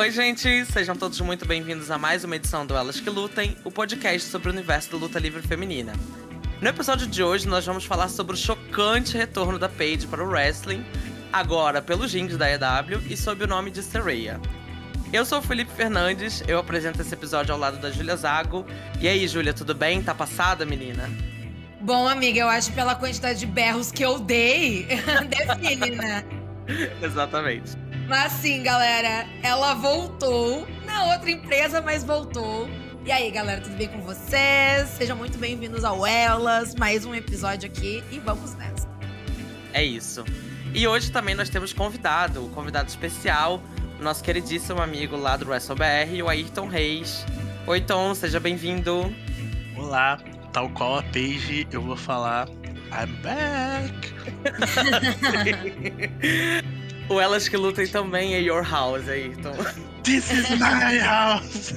Oi, gente! Sejam todos muito bem-vindos a mais uma edição do Elas que Lutem, o podcast sobre o universo da luta livre feminina. No episódio de hoje, nós vamos falar sobre o chocante retorno da Paige para o wrestling, agora pelos rings da EW e sob o nome de Saraya. Eu sou o Felipe Fernandes, eu apresento esse episódio ao lado da Júlia Zago. E aí, Júlia, tudo bem? Tá passada, menina? Bom, amiga, eu acho que pela quantidade de berros que eu dei, define, né? Exatamente. Mas sim, galera, ela voltou na outra empresa, mas voltou. E aí, galera, tudo bem com vocês? Sejam muito bem-vindos ao Elas, mais um episódio aqui e vamos nessa. É isso. E hoje também nós temos convidado, um convidado especial, nosso queridíssimo amigo lá do WrestleBR, o Ayrton Reis. Oi, Tom, seja bem-vindo. Olá, tal qual a Paige, eu vou falar I'm back! o Elas que Lutem também é Your House, Ayrton. This is my house!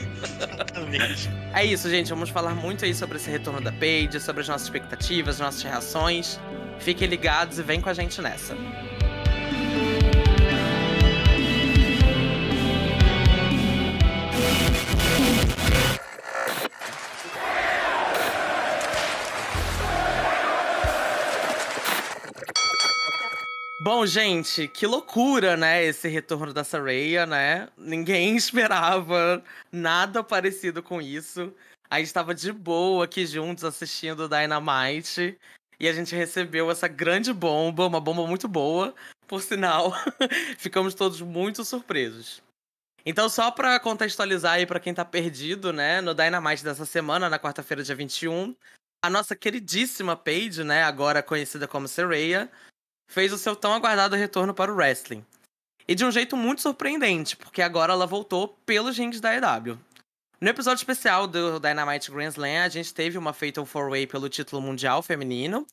é isso, gente. Vamos falar muito aí sobre esse retorno da Paige, sobre as nossas expectativas, as nossas reações. Fiquem ligados e vem com a gente nessa. Bom, gente, que loucura, né? Esse retorno da Saraya, né? Ninguém esperava nada parecido com isso. A gente estava de boa aqui juntos assistindo Dynamite. E a gente recebeu essa grande bomba, uma bomba muito boa, por sinal. Ficamos todos muito surpresos. Então, só para contextualizar aí para quem tá perdido, né, no Dynamite dessa semana, na quarta-feira, dia 21, a nossa queridíssima Paige, né, agora conhecida como Saraya, fez o seu tão aguardado retorno para o wrestling. E de um jeito muito surpreendente, porque agora ela voltou pelos rings da EW. No episódio especial do Dynamite Grand Slam, a gente teve uma Fatal 4-Way pelo título mundial feminino.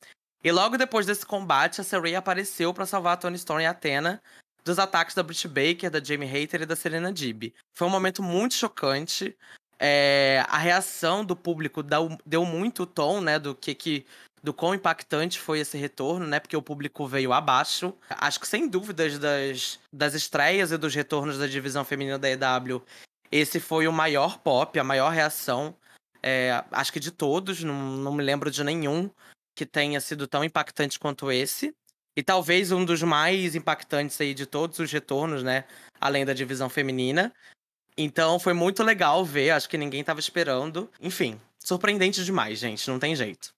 E logo depois desse combate, a Saraya apareceu para salvar a Tony Storm e a Athena dos ataques da Britt Baker, da Jamie Hayter e da Serena Dib. Foi um momento muito chocante. É, a reação do público deu, muito tom, né, do que, que do quão impactante foi esse retorno, né? Porque o público veio abaixo. Acho que sem dúvidas das, das estreias e dos retornos da divisão feminina da EW, esse foi o maior pop, a maior reação. É, acho que de todos, não, não me lembro de nenhum que tenha sido tão impactante quanto esse. E talvez um dos mais impactantes aí de todos os retornos, né? Além da divisão feminina. Então foi muito legal ver, acho que ninguém estava esperando. Enfim, surpreendente demais, gente, não tem jeito.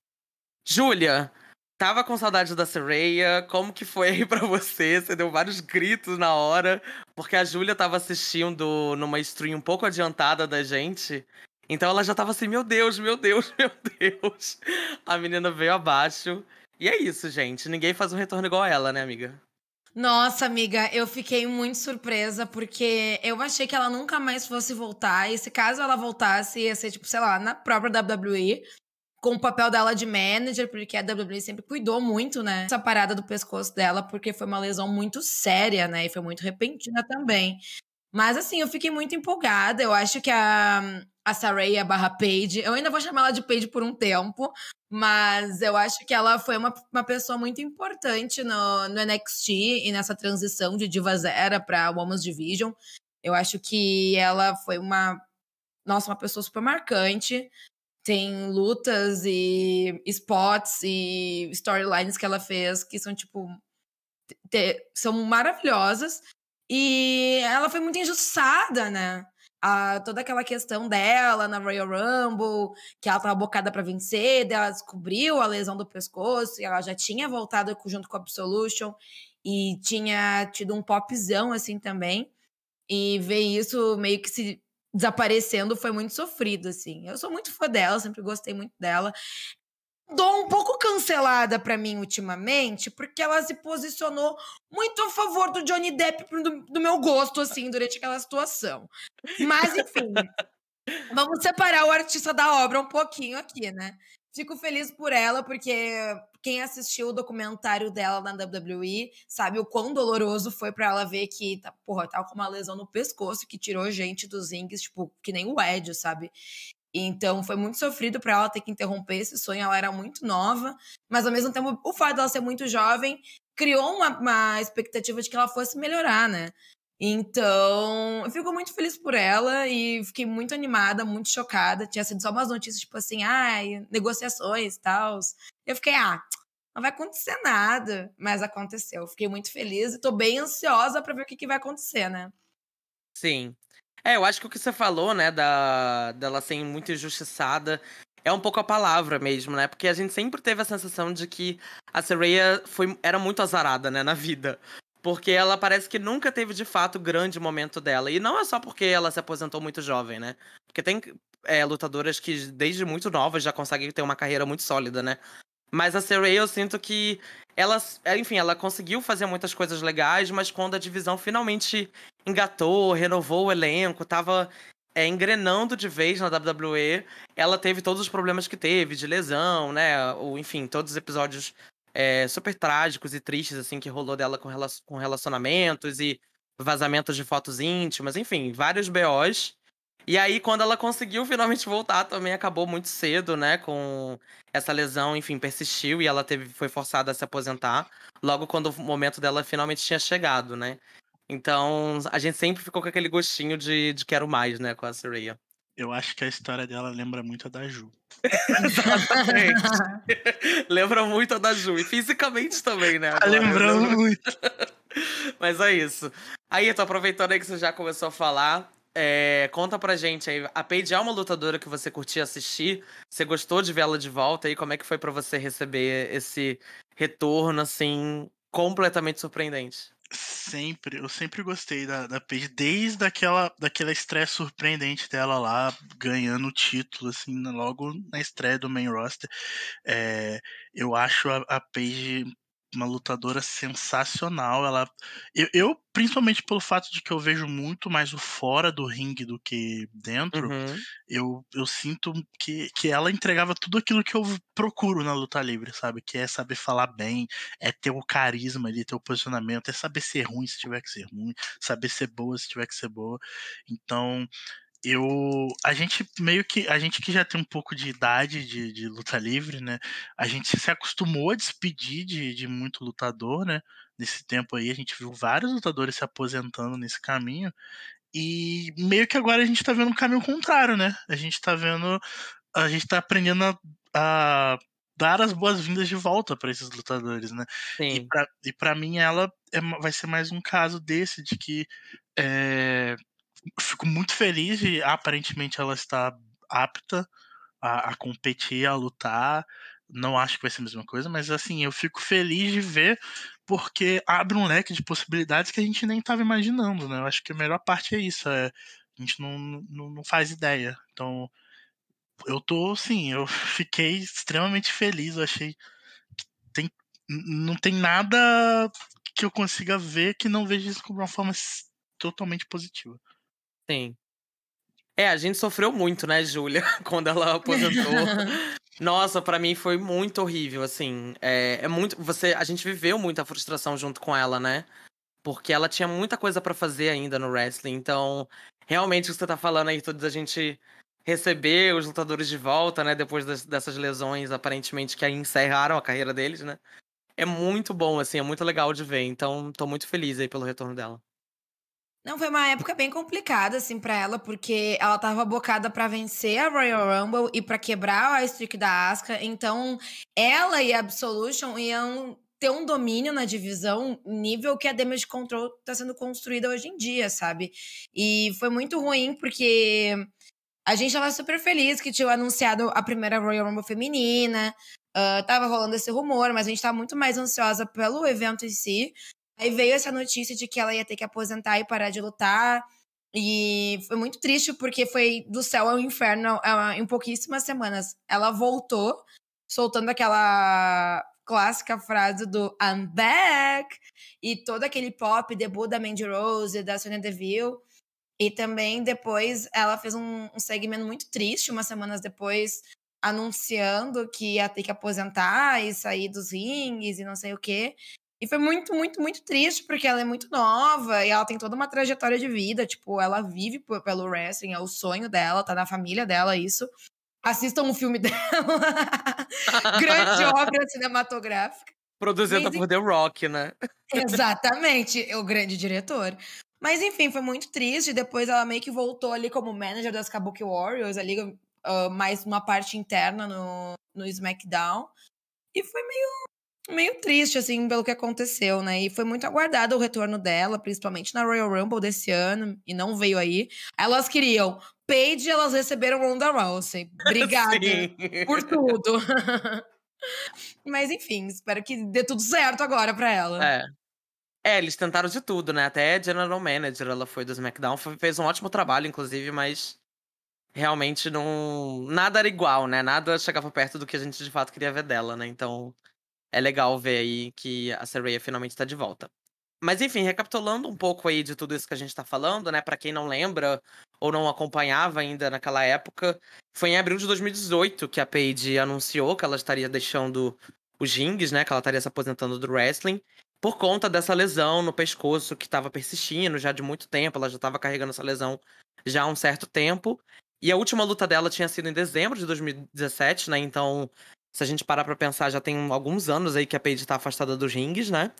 Júlia, tava com saudade da Sereia. Como que foi aí pra você? Você deu vários gritos na hora, porque a Júlia tava assistindo numa stream um pouco adiantada da gente. Então ela já tava assim, meu Deus, meu Deus, meu Deus. A menina veio abaixo. E é isso, gente. Ninguém faz um retorno igual a ela, né, amiga? Nossa, amiga, eu fiquei muito surpresa porque eu achei que ela nunca mais fosse voltar. E se caso ela voltasse, ia ser, tipo, sei lá, na própria WWE com o papel dela de manager, porque a WWE sempre cuidou muito, né, essa parada do pescoço dela, porque foi uma lesão muito séria, né, e foi muito repentina também. Mas assim, eu fiquei muito empolgada. Eu acho que a, a Saraya barra Paige, eu ainda vou chamar ela de Paige por um tempo, mas eu acho que ela foi uma, uma pessoa muito importante no, no NXT e nessa transição de Divas Era para Women's Division. Eu acho que ela foi uma, nossa, uma pessoa super marcante tem lutas e spots e storylines que ela fez que são, tipo, te, são maravilhosas. E ela foi muito injustiçada, né? A, toda aquela questão dela na Royal Rumble, que ela tava bocada para vencer, ela descobriu a lesão do pescoço, e ela já tinha voltado junto com a Absolution e tinha tido um popzão assim também. E ver isso meio que se desaparecendo foi muito sofrido, assim. Eu sou muito fã dela, sempre gostei muito dela. Dou um pouco cancelada para mim ultimamente, porque ela se posicionou muito a favor do Johnny Depp do, do meu gosto, assim, durante aquela situação. Mas, enfim, vamos separar o artista da obra um pouquinho aqui, né? Fico feliz por ela, porque quem assistiu o documentário dela na WWE sabe o quão doloroso foi para ela ver que, tá, porra, tava com uma lesão no pescoço que tirou gente dos rings, tipo, que nem o Ed, sabe? Então foi muito sofrido para ela ter que interromper esse sonho. Ela era muito nova, mas ao mesmo tempo, o fato dela ser muito jovem criou uma, uma expectativa de que ela fosse melhorar, né? Então, eu fico muito feliz por ela e fiquei muito animada, muito chocada. Tinha sido só umas notícias, tipo assim, ai, negociações e tal. Eu fiquei, ah, não vai acontecer nada. Mas aconteceu. Fiquei muito feliz e tô bem ansiosa para ver o que, que vai acontecer, né? Sim. É, eu acho que o que você falou, né, da, dela ser muito injustiçada, é um pouco a palavra mesmo, né? Porque a gente sempre teve a sensação de que a Sereia foi, era muito azarada, né, na vida. Porque ela parece que nunca teve de fato o grande momento dela. E não é só porque ela se aposentou muito jovem, né? Porque tem é, lutadoras que desde muito novas já conseguem ter uma carreira muito sólida, né? Mas a Saraya eu sinto que ela, é, enfim, ela conseguiu fazer muitas coisas legais, mas quando a divisão finalmente engatou, renovou o elenco, tava é, engrenando de vez na WWE, ela teve todos os problemas que teve, de lesão, né? Ou, enfim, todos os episódios é, super trágicos e tristes, assim, que rolou dela com, rela com relacionamentos e vazamentos de fotos íntimas, enfim, vários BOs. E aí, quando ela conseguiu finalmente voltar, também acabou muito cedo, né? Com essa lesão, enfim, persistiu e ela teve, foi forçada a se aposentar. Logo quando o momento dela finalmente tinha chegado, né? Então, a gente sempre ficou com aquele gostinho de, de quero mais, né, com a Saraya. Eu acho que a história dela lembra muito a da Ju. Exatamente. lembra muito a da Ju. E fisicamente também, né? Tá lembrando muito. Mas é isso. Aí, tô aproveitando aí que você já começou a falar. É, conta pra gente aí. A Paige é uma lutadora que você curtia assistir. Você gostou de vê-la de volta e como é que foi para você receber esse retorno, assim, completamente surpreendente? Sempre, eu sempre gostei da, da Paige, desde aquela, daquela estreia surpreendente dela lá, ganhando o título, assim, logo na estreia do main roster. É, eu acho a, a Paige uma lutadora sensacional. Ela, eu, eu, principalmente pelo fato de que eu vejo muito mais o fora do ringue do que dentro, uhum. eu, eu sinto que, que ela entregava tudo aquilo que eu procuro na luta livre, sabe? Que é saber falar bem, é ter o carisma ali, ter o posicionamento, é saber ser ruim se tiver que ser ruim, saber ser boa se tiver que ser boa. Então, eu a gente meio que a gente que já tem um pouco de idade de, de luta livre né a gente se acostumou a despedir de, de muito lutador né. Nesse tempo aí a gente viu vários lutadores se aposentando nesse caminho e meio que agora a gente tá vendo um caminho contrário né. A gente tá vendo a gente tá aprendendo a, a dar as boas-vindas de volta para esses lutadores né. Sim. e para mim ela é, vai ser mais um caso desse de que é, fico muito feliz de aparentemente ela está apta a, a, competir, a lutar. Não acho que vai ser a mesma coisa, mas assim, eu fico feliz de ver porque abre um leque de possibilidades que a gente nem estava imaginando, né? Eu acho que a melhor parte é isso, é, a gente não, não, não faz ideia. Então, eu tô, sim, eu fiquei extremamente feliz, eu achei que tem, não tem nada que eu consiga ver que não veja isso como uma forma totalmente positiva. Sim. É, a gente sofreu muito, né, Júlia, quando ela aposentou. Nossa, para mim foi muito horrível, assim. É, é, muito. Você, a gente viveu muita frustração junto com ela, né? Porque ela tinha muita coisa para fazer ainda no wrestling. Então, realmente o que você tá falando aí, tudo da gente receber os lutadores de volta, né? Depois das, dessas lesões, aparentemente, que aí encerraram a carreira deles, né? É muito bom, assim, é muito legal de ver. Então, tô muito feliz aí pelo retorno dela. Não, foi uma época bem complicada, assim, pra ela, porque ela tava bocada para vencer a Royal Rumble e para quebrar a streak da Asuka. Então, ela e a Absolution iam ter um domínio na divisão nível que a Damage Control tá sendo construída hoje em dia, sabe? E foi muito ruim, porque a gente tava super feliz que tinha anunciado a primeira Royal Rumble feminina, uh, tava rolando esse rumor, mas a gente tá muito mais ansiosa pelo evento em si, Aí veio essa notícia de que ela ia ter que aposentar e parar de lutar. E foi muito triste, porque foi do céu ao inferno em pouquíssimas semanas. Ela voltou, soltando aquela clássica frase do I'm back! E todo aquele pop, debut da Mandy Rose da Sonya Deville. E também depois ela fez um, um segmento muito triste, umas semanas depois, anunciando que ia ter que aposentar e sair dos rings e não sei o quê. E foi muito, muito, muito triste, porque ela é muito nova e ela tem toda uma trajetória de vida. Tipo, ela vive pelo wrestling, é o sonho dela, tá na família dela, isso. Assistam um filme dela. Grande obra cinematográfica. Produzida Mas, por The Rock, né? Exatamente, o grande diretor. Mas enfim, foi muito triste. Depois ela meio que voltou ali como manager das Kabuki Warriors, ali uh, mais uma parte interna no, no SmackDown. E foi meio, meio triste, assim, pelo que aconteceu, né? E foi muito aguardado o retorno dela, principalmente na Royal Rumble desse ano, e não veio aí. Elas queriam Paige, elas receberam Ronda Rousey. Obrigada por tudo. Mas enfim, espero que dê tudo certo agora pra ela. É. É, eles tentaram de tudo, né? Até General Manager ela foi do SmackDown, fez um ótimo trabalho, inclusive, mas realmente não. Nada era igual, né? Nada chegava perto do que a gente de fato queria ver dela, né? Então é legal ver aí que a Saraya finalmente tá de volta. Mas enfim, recapitulando um pouco aí de tudo isso que a gente tá falando, né? Para quem não lembra ou não acompanhava ainda naquela época, foi em abril de 2018 que a Paige anunciou que ela estaria deixando os rings, né? Que ela estaria se aposentando do wrestling por conta dessa lesão no pescoço que estava persistindo já de muito tempo. Ela já estava carregando essa lesão já há um certo tempo. E a última luta dela tinha sido em dezembro de 2017, né? Então, se a gente parar pra pensar, já tem alguns anos aí que a Paige tá afastada dos rings, né?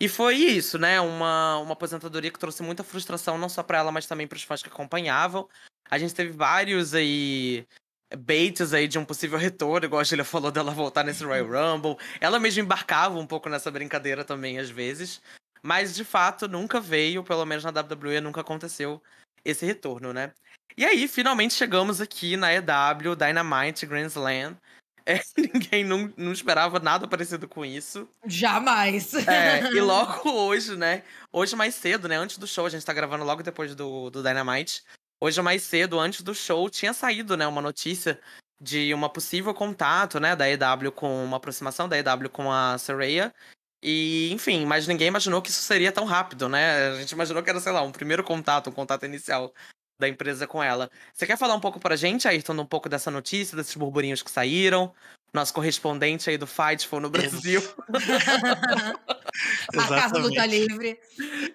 E foi isso, né? Uma, uma aposentadoria que trouxe muita frustração, não só para ela, mas também para os fãs que acompanhavam. A gente teve vários aí baits aí de um possível retorno, igual a Julia falou dela voltar nesse Royal Rumble. Ela mesmo embarcava um pouco nessa brincadeira também, às vezes. Mas, de fato, nunca veio, pelo menos na WWE, nunca aconteceu esse retorno, né? E aí, finalmente chegamos aqui na EW Dynamite Grand Slam. É, ninguém não, não esperava nada parecido com isso. Jamais. É, e logo hoje, né? Hoje mais cedo, né? Antes do show, a gente tá gravando logo depois do, do Dynamite. Hoje mais cedo, antes do show, tinha saído, né, uma notícia de uma possível contato, né, da EW com uma aproximação da EW com a Saraya. E, enfim, mas ninguém imaginou que isso seria tão rápido, né? A gente imaginou que era, sei lá, um primeiro contato, um contato inicial da empresa com ela. Você quer falar um pouco pra gente, Ayrton, um pouco dessa notícia, desses burburinhos que saíram? Nosso correspondente aí do Fightful no Brasil. a Casa Luta Livre.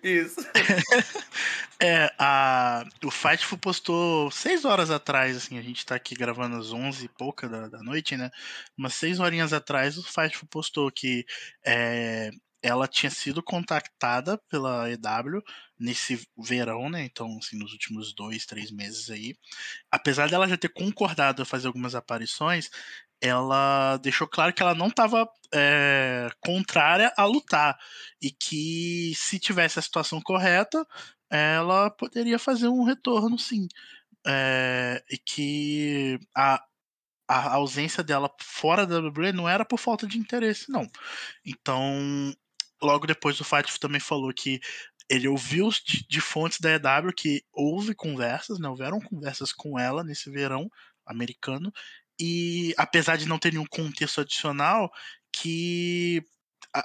Isso. é, a, o Fightful postou seis horas atrás, assim, a gente tá aqui gravando às onze e pouca da, da noite, né? Umas seis horinhas atrás, o Fightful postou que é, ela tinha sido contactada pela EW nesse verão, né? Então, assim, nos últimos dois, três meses aí. Apesar dela já ter concordado a fazer algumas aparições, ela deixou claro que ela não estava é, contrária a lutar e que se tivesse a situação correta, ela poderia fazer um retorno, sim. É, e que a, a ausência dela fora da WWE não era por falta de interesse, não. Então, logo depois o Fight também falou que ele ouviu de, de, fontes da EW que houve conversas, né? Houveram conversas com ela nesse verão americano. E apesar de não ter nenhum contexto adicional, que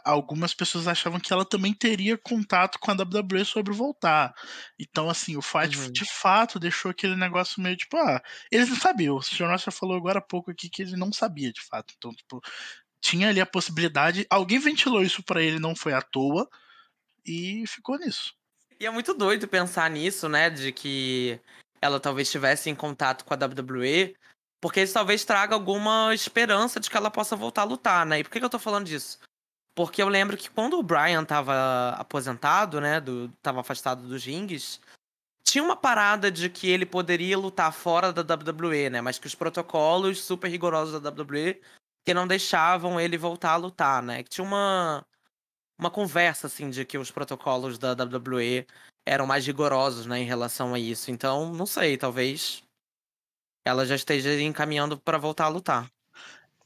algumas pessoas achavam que ela também teria contato com a WWE sobre voltar. Então, assim, o Fight uhum. de fato deixou aquele negócio meio tipo, ah, eles não sabiam. O Senhor já falou agora há pouco aqui que ele não sabia de fato. Então, tipo, tinha ali a possibilidade. Alguém ventilou isso para ele, não foi à toa, e ficou nisso. E é muito doido pensar nisso, né? De que ela talvez estivesse em contato com a WWE, porque isso talvez traga alguma esperança de que ela possa voltar a lutar, né? E por que, eu tô falando disso? Porque eu lembro que quando o Brian tava aposentado, né? Do, tava afastado dos rings, tinha uma parada de que ele poderia lutar fora da WWE, né? Mas que os protocolos super rigorosos da WWE que não deixavam ele voltar a lutar, né? Que tinha uma, uma conversa, assim, de que os protocolos da WWE eram mais rigorosos, né, em relação a isso. Então, não sei, talvez ela já esteja encaminhando para voltar a lutar.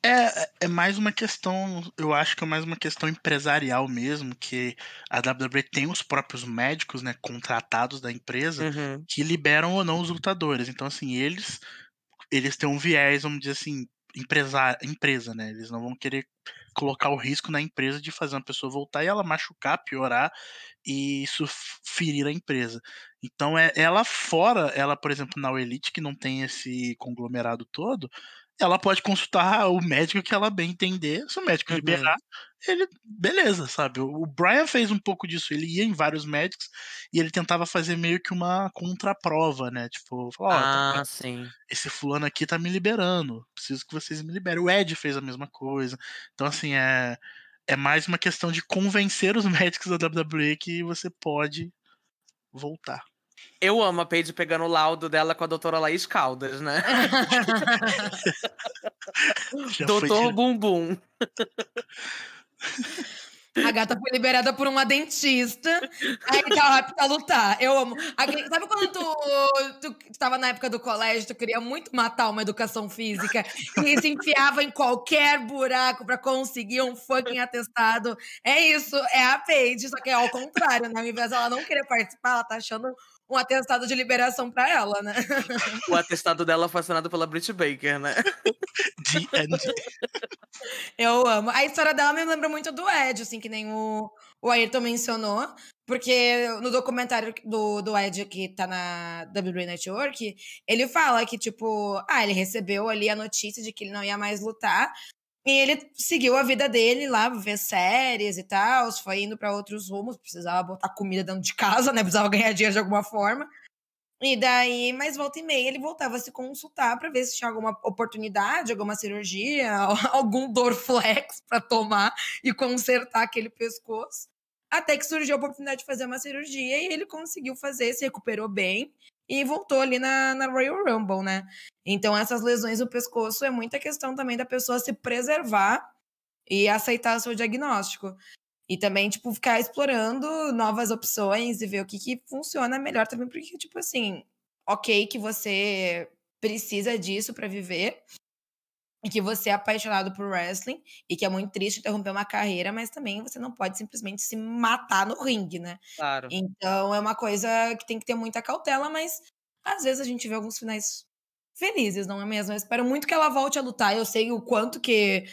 É, é mais uma questão, eu acho que é mais uma questão empresarial mesmo, que a WWE tem os próprios médicos, né, contratados da empresa, uhum. que liberam ou não os lutadores. Então, assim, eles eles têm um viés, vamos dizer assim, empresa, empresa, né? Eles não vão querer colocar o risco na empresa de fazer uma pessoa voltar e ela machucar, piorar e isso ferir a empresa. Então é ela fora, ela, por exemplo, na Elite que não tem esse conglomerado todo, ela pode consultar o médico que ela bem entender. Se o médico uhum. Ele, beleza, sabe? O Brian fez um pouco disso. Ele ia em vários médicos e ele tentava fazer meio que uma contraprova, né? Tipo, falar, oh, ah, tá, sim. esse fulano aqui tá me liberando. Preciso que vocês me liberem. O Ed fez a mesma coisa. Então, assim, é, é mais uma questão de convencer os médicos da WWE que você pode voltar. Eu amo a Paige pegando o laudo dela com a doutora Laís Caldas, né? Doutor Bumbum. A gata foi liberada por uma dentista. Aí tá rápido pra lutar. Eu amo. sabe quando tu, tu, tava na época do colégio, tu queria muito matar uma educação física e se enfiava em qualquer buraco pra conseguir um fucking atestado? É isso, é a Paige, só que é ao contrário, né? Ao invés dela não querer participar, ela tá achando um atestado de liberação para ela, né? O atestado dela foi assinado pela Brit Baker, né? Eu amo. A história dela me lembra muito do Ed, assim, que nem o, o Ayrton mencionou. Porque no documentário do, do Ed que tá na WWE Network, ele fala que, tipo, ah, ele recebeu ali a notícia de que ele não ia mais lutar. E ele seguiu a vida dele lá, ver séries e tal, foi indo para outros rumos, precisava botar comida dentro de casa, né? Precisava ganhar dinheiro de alguma forma. E daí, mas volta e meia, ele voltava a se consultar para ver se tinha alguma oportunidade, alguma cirurgia, algum Dorflex para tomar e consertar aquele pescoço. Até que surgiu a oportunidade de fazer uma cirurgia e ele conseguiu fazer, se recuperou bem e voltou ali na, na Royal Rumble, né? Então, essas lesões no pescoço é muita questão também da pessoa se preservar e aceitar o seu diagnóstico. E também, tipo, ficar explorando novas opções e ver o que, que funciona melhor também, porque, tipo assim, ok que você precisa disso para viver, e que você é apaixonado por wrestling e que é muito triste interromper uma carreira, mas também você não pode simplesmente se matar no ringue, né? Claro. Então é uma coisa que tem que ter muita cautela, mas às vezes a gente vê alguns finais felizes, não é mesmo? Eu espero muito que ela volte a lutar. Eu sei o quanto que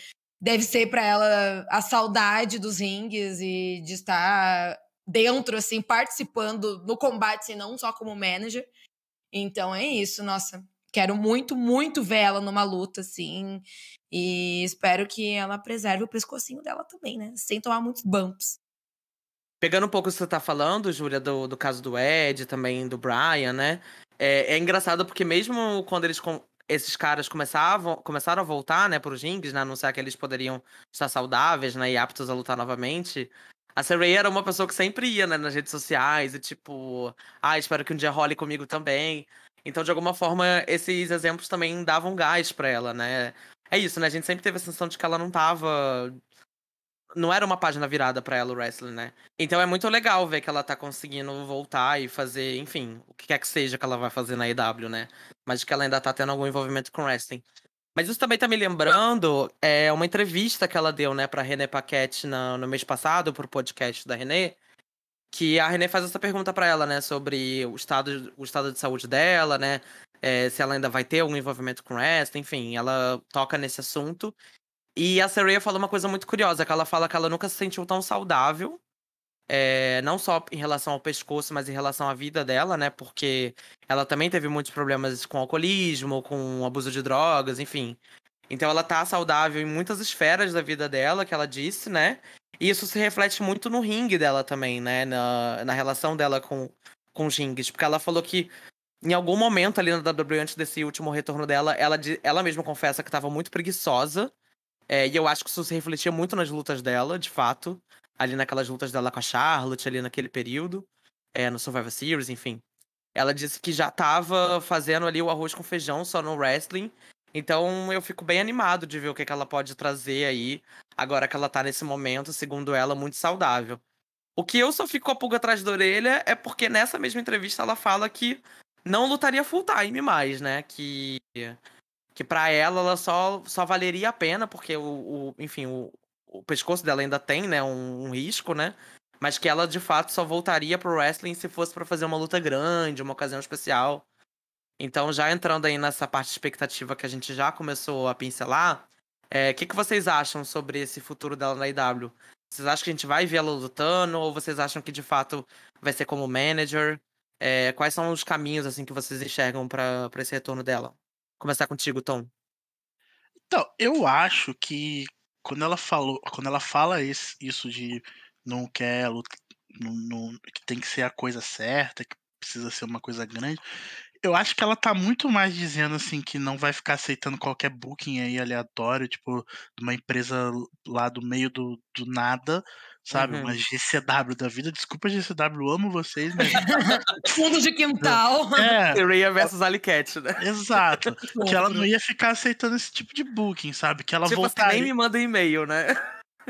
deve ser para ela a saudade dos rings e de estar dentro, assim, participando no combate, e não só como manager. Então é isso, nossa. Quero muito, muito ver ela numa luta, assim. E espero que ela preserve o pescocinho dela também, né? Sem tomar muitos bumps. Pegando um pouco o que você tá falando, Júlia, do, do caso do Ed, também do Brian, né? É, é engraçado porque mesmo quando eles esses caras começavam, começaram a voltar, né, pros rings, né, anunciar que eles poderiam estar saudáveis, né, e aptos a lutar novamente, a Saray era uma pessoa que sempre ia, né, nas redes sociais e tipo, ah, espero que um dia role comigo também. Então, de alguma forma, esses exemplos também davam gás para ela, né? É isso, né? A gente sempre teve a sensação de que ela não tava. Não era uma página virada para ela o wrestling, né? Então é muito legal ver que ela tá conseguindo voltar e fazer, enfim, o que quer que seja que ela vai fazer na EW, né? Mas que ela ainda tá tendo algum envolvimento com wrestling. Mas isso também tá me lembrando é uma entrevista que ela deu, né, pra René Paquette no, mês passado, pro podcast da René, que a Renée faz essa pergunta para ela, né, sobre o estado, o estado de saúde dela, né, é, se ela ainda vai ter algum envolvimento com wrestling, enfim, ela toca nesse assunto. E a Saraya fala uma coisa muito curiosa, que ela fala que ela nunca se sentiu tão saudável, é, não só em relação ao pescoço, mas em relação à vida dela, né, porque ela também teve muitos problemas com alcoolismo, com abuso de drogas, enfim. Então ela tá saudável em muitas esferas da vida dela, que ela disse, né? E isso se reflete muito no ringue dela também, né? Na, na relação dela com, com os rings. Porque ela falou que em algum momento ali na WWE, antes desse último retorno dela, ela, ela mesma confessa que estava muito preguiçosa. É, e eu acho que isso se refletia muito nas lutas dela, de fato. Ali naquelas lutas dela com a Charlotte, ali naquele período. É, no Survivor Series, enfim. Ela disse que já estava fazendo ali o arroz com feijão só no wrestling. Então eu fico bem animado de ver o que, que ela pode trazer aí, agora que ela tá nesse momento, segundo ela, muito saudável. O que eu só fico com a pulga atrás da orelha é porque nessa mesma entrevista ela fala que não lutaria full time mais, né? Que, que para ela ela só, só valeria a pena, porque o, o enfim, o, o pescoço dela ainda tem, né, um, um, risco, né? Mas que ela de fato só voltaria pro wrestling se fosse para fazer uma luta grande, uma ocasião especial. Então, já entrando aí nessa parte expectativa que a gente já começou a pincelar, o é, que, que vocês acham sobre esse futuro dela na IW? Vocês acham que a gente vai ver ela lutando ou vocês acham que de fato vai ser como manager? É, quais são os caminhos assim que vocês enxergam para esse retorno dela? Começar contigo, Tom. Então, eu acho que quando ela falou, quando ela fala isso, isso de não quer lutar, não, não, que tem que ser a coisa certa, que precisa ser uma coisa grande, eu acho que ela tá muito mais dizendo assim que não vai ficar aceitando qualquer booking aí aleatório, tipo, de uma empresa lá do meio do, do nada, sabe? Uhum. Uma GCW da vida. Desculpa, GCW, amo vocês, mas. Fundo de quintal. é, Rhea versus Alicat, né? exato. que ela não ia ficar aceitando esse tipo de booking, sabe? Que ela tipo assim, voltaria. nem me manda e-mail, né?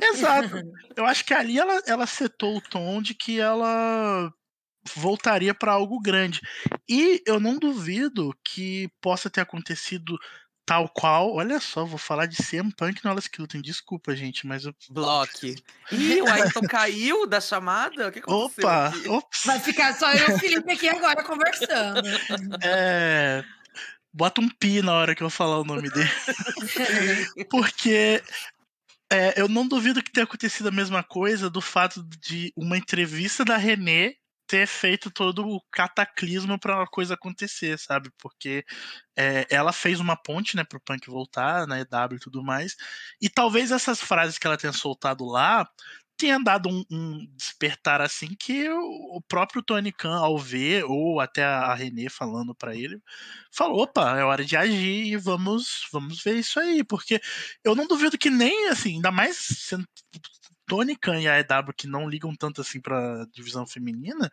Exato. Eu acho que ali ela, ela setou o tom de que ela voltaria para algo grande. E eu não duvido que possa ter acontecido tal qual. Olha só, vou falar de CM Punk no Alice Kilton. Desculpa, gente, mas eu. Block. Ih, o Ayrton caiu da chamada? O que aconteceu? Opa! Ops! Vai ficar só eu e o Felipe aqui agora conversando. É. Bota um pi na hora que eu falar o nome dele. Porque é, eu não duvido que tenha acontecido a mesma coisa do fato de uma entrevista da René ter feito todo o cataclismo para a coisa acontecer, sabe? Porque é, ela fez uma ponte, né, pro Punk voltar na EW e tudo mais. E talvez essas frases que ela tenha soltado lá tenha dado um, um despertar assim que o, o próprio Tony Khan, ao ver, ou até a René falando para ele, falou: opa, é hora de agir e vamos, vamos ver isso aí. Porque eu não duvido que nem assim, ainda mais sendo Tony Khan e a EW que não ligam tanto assim pra divisão feminina,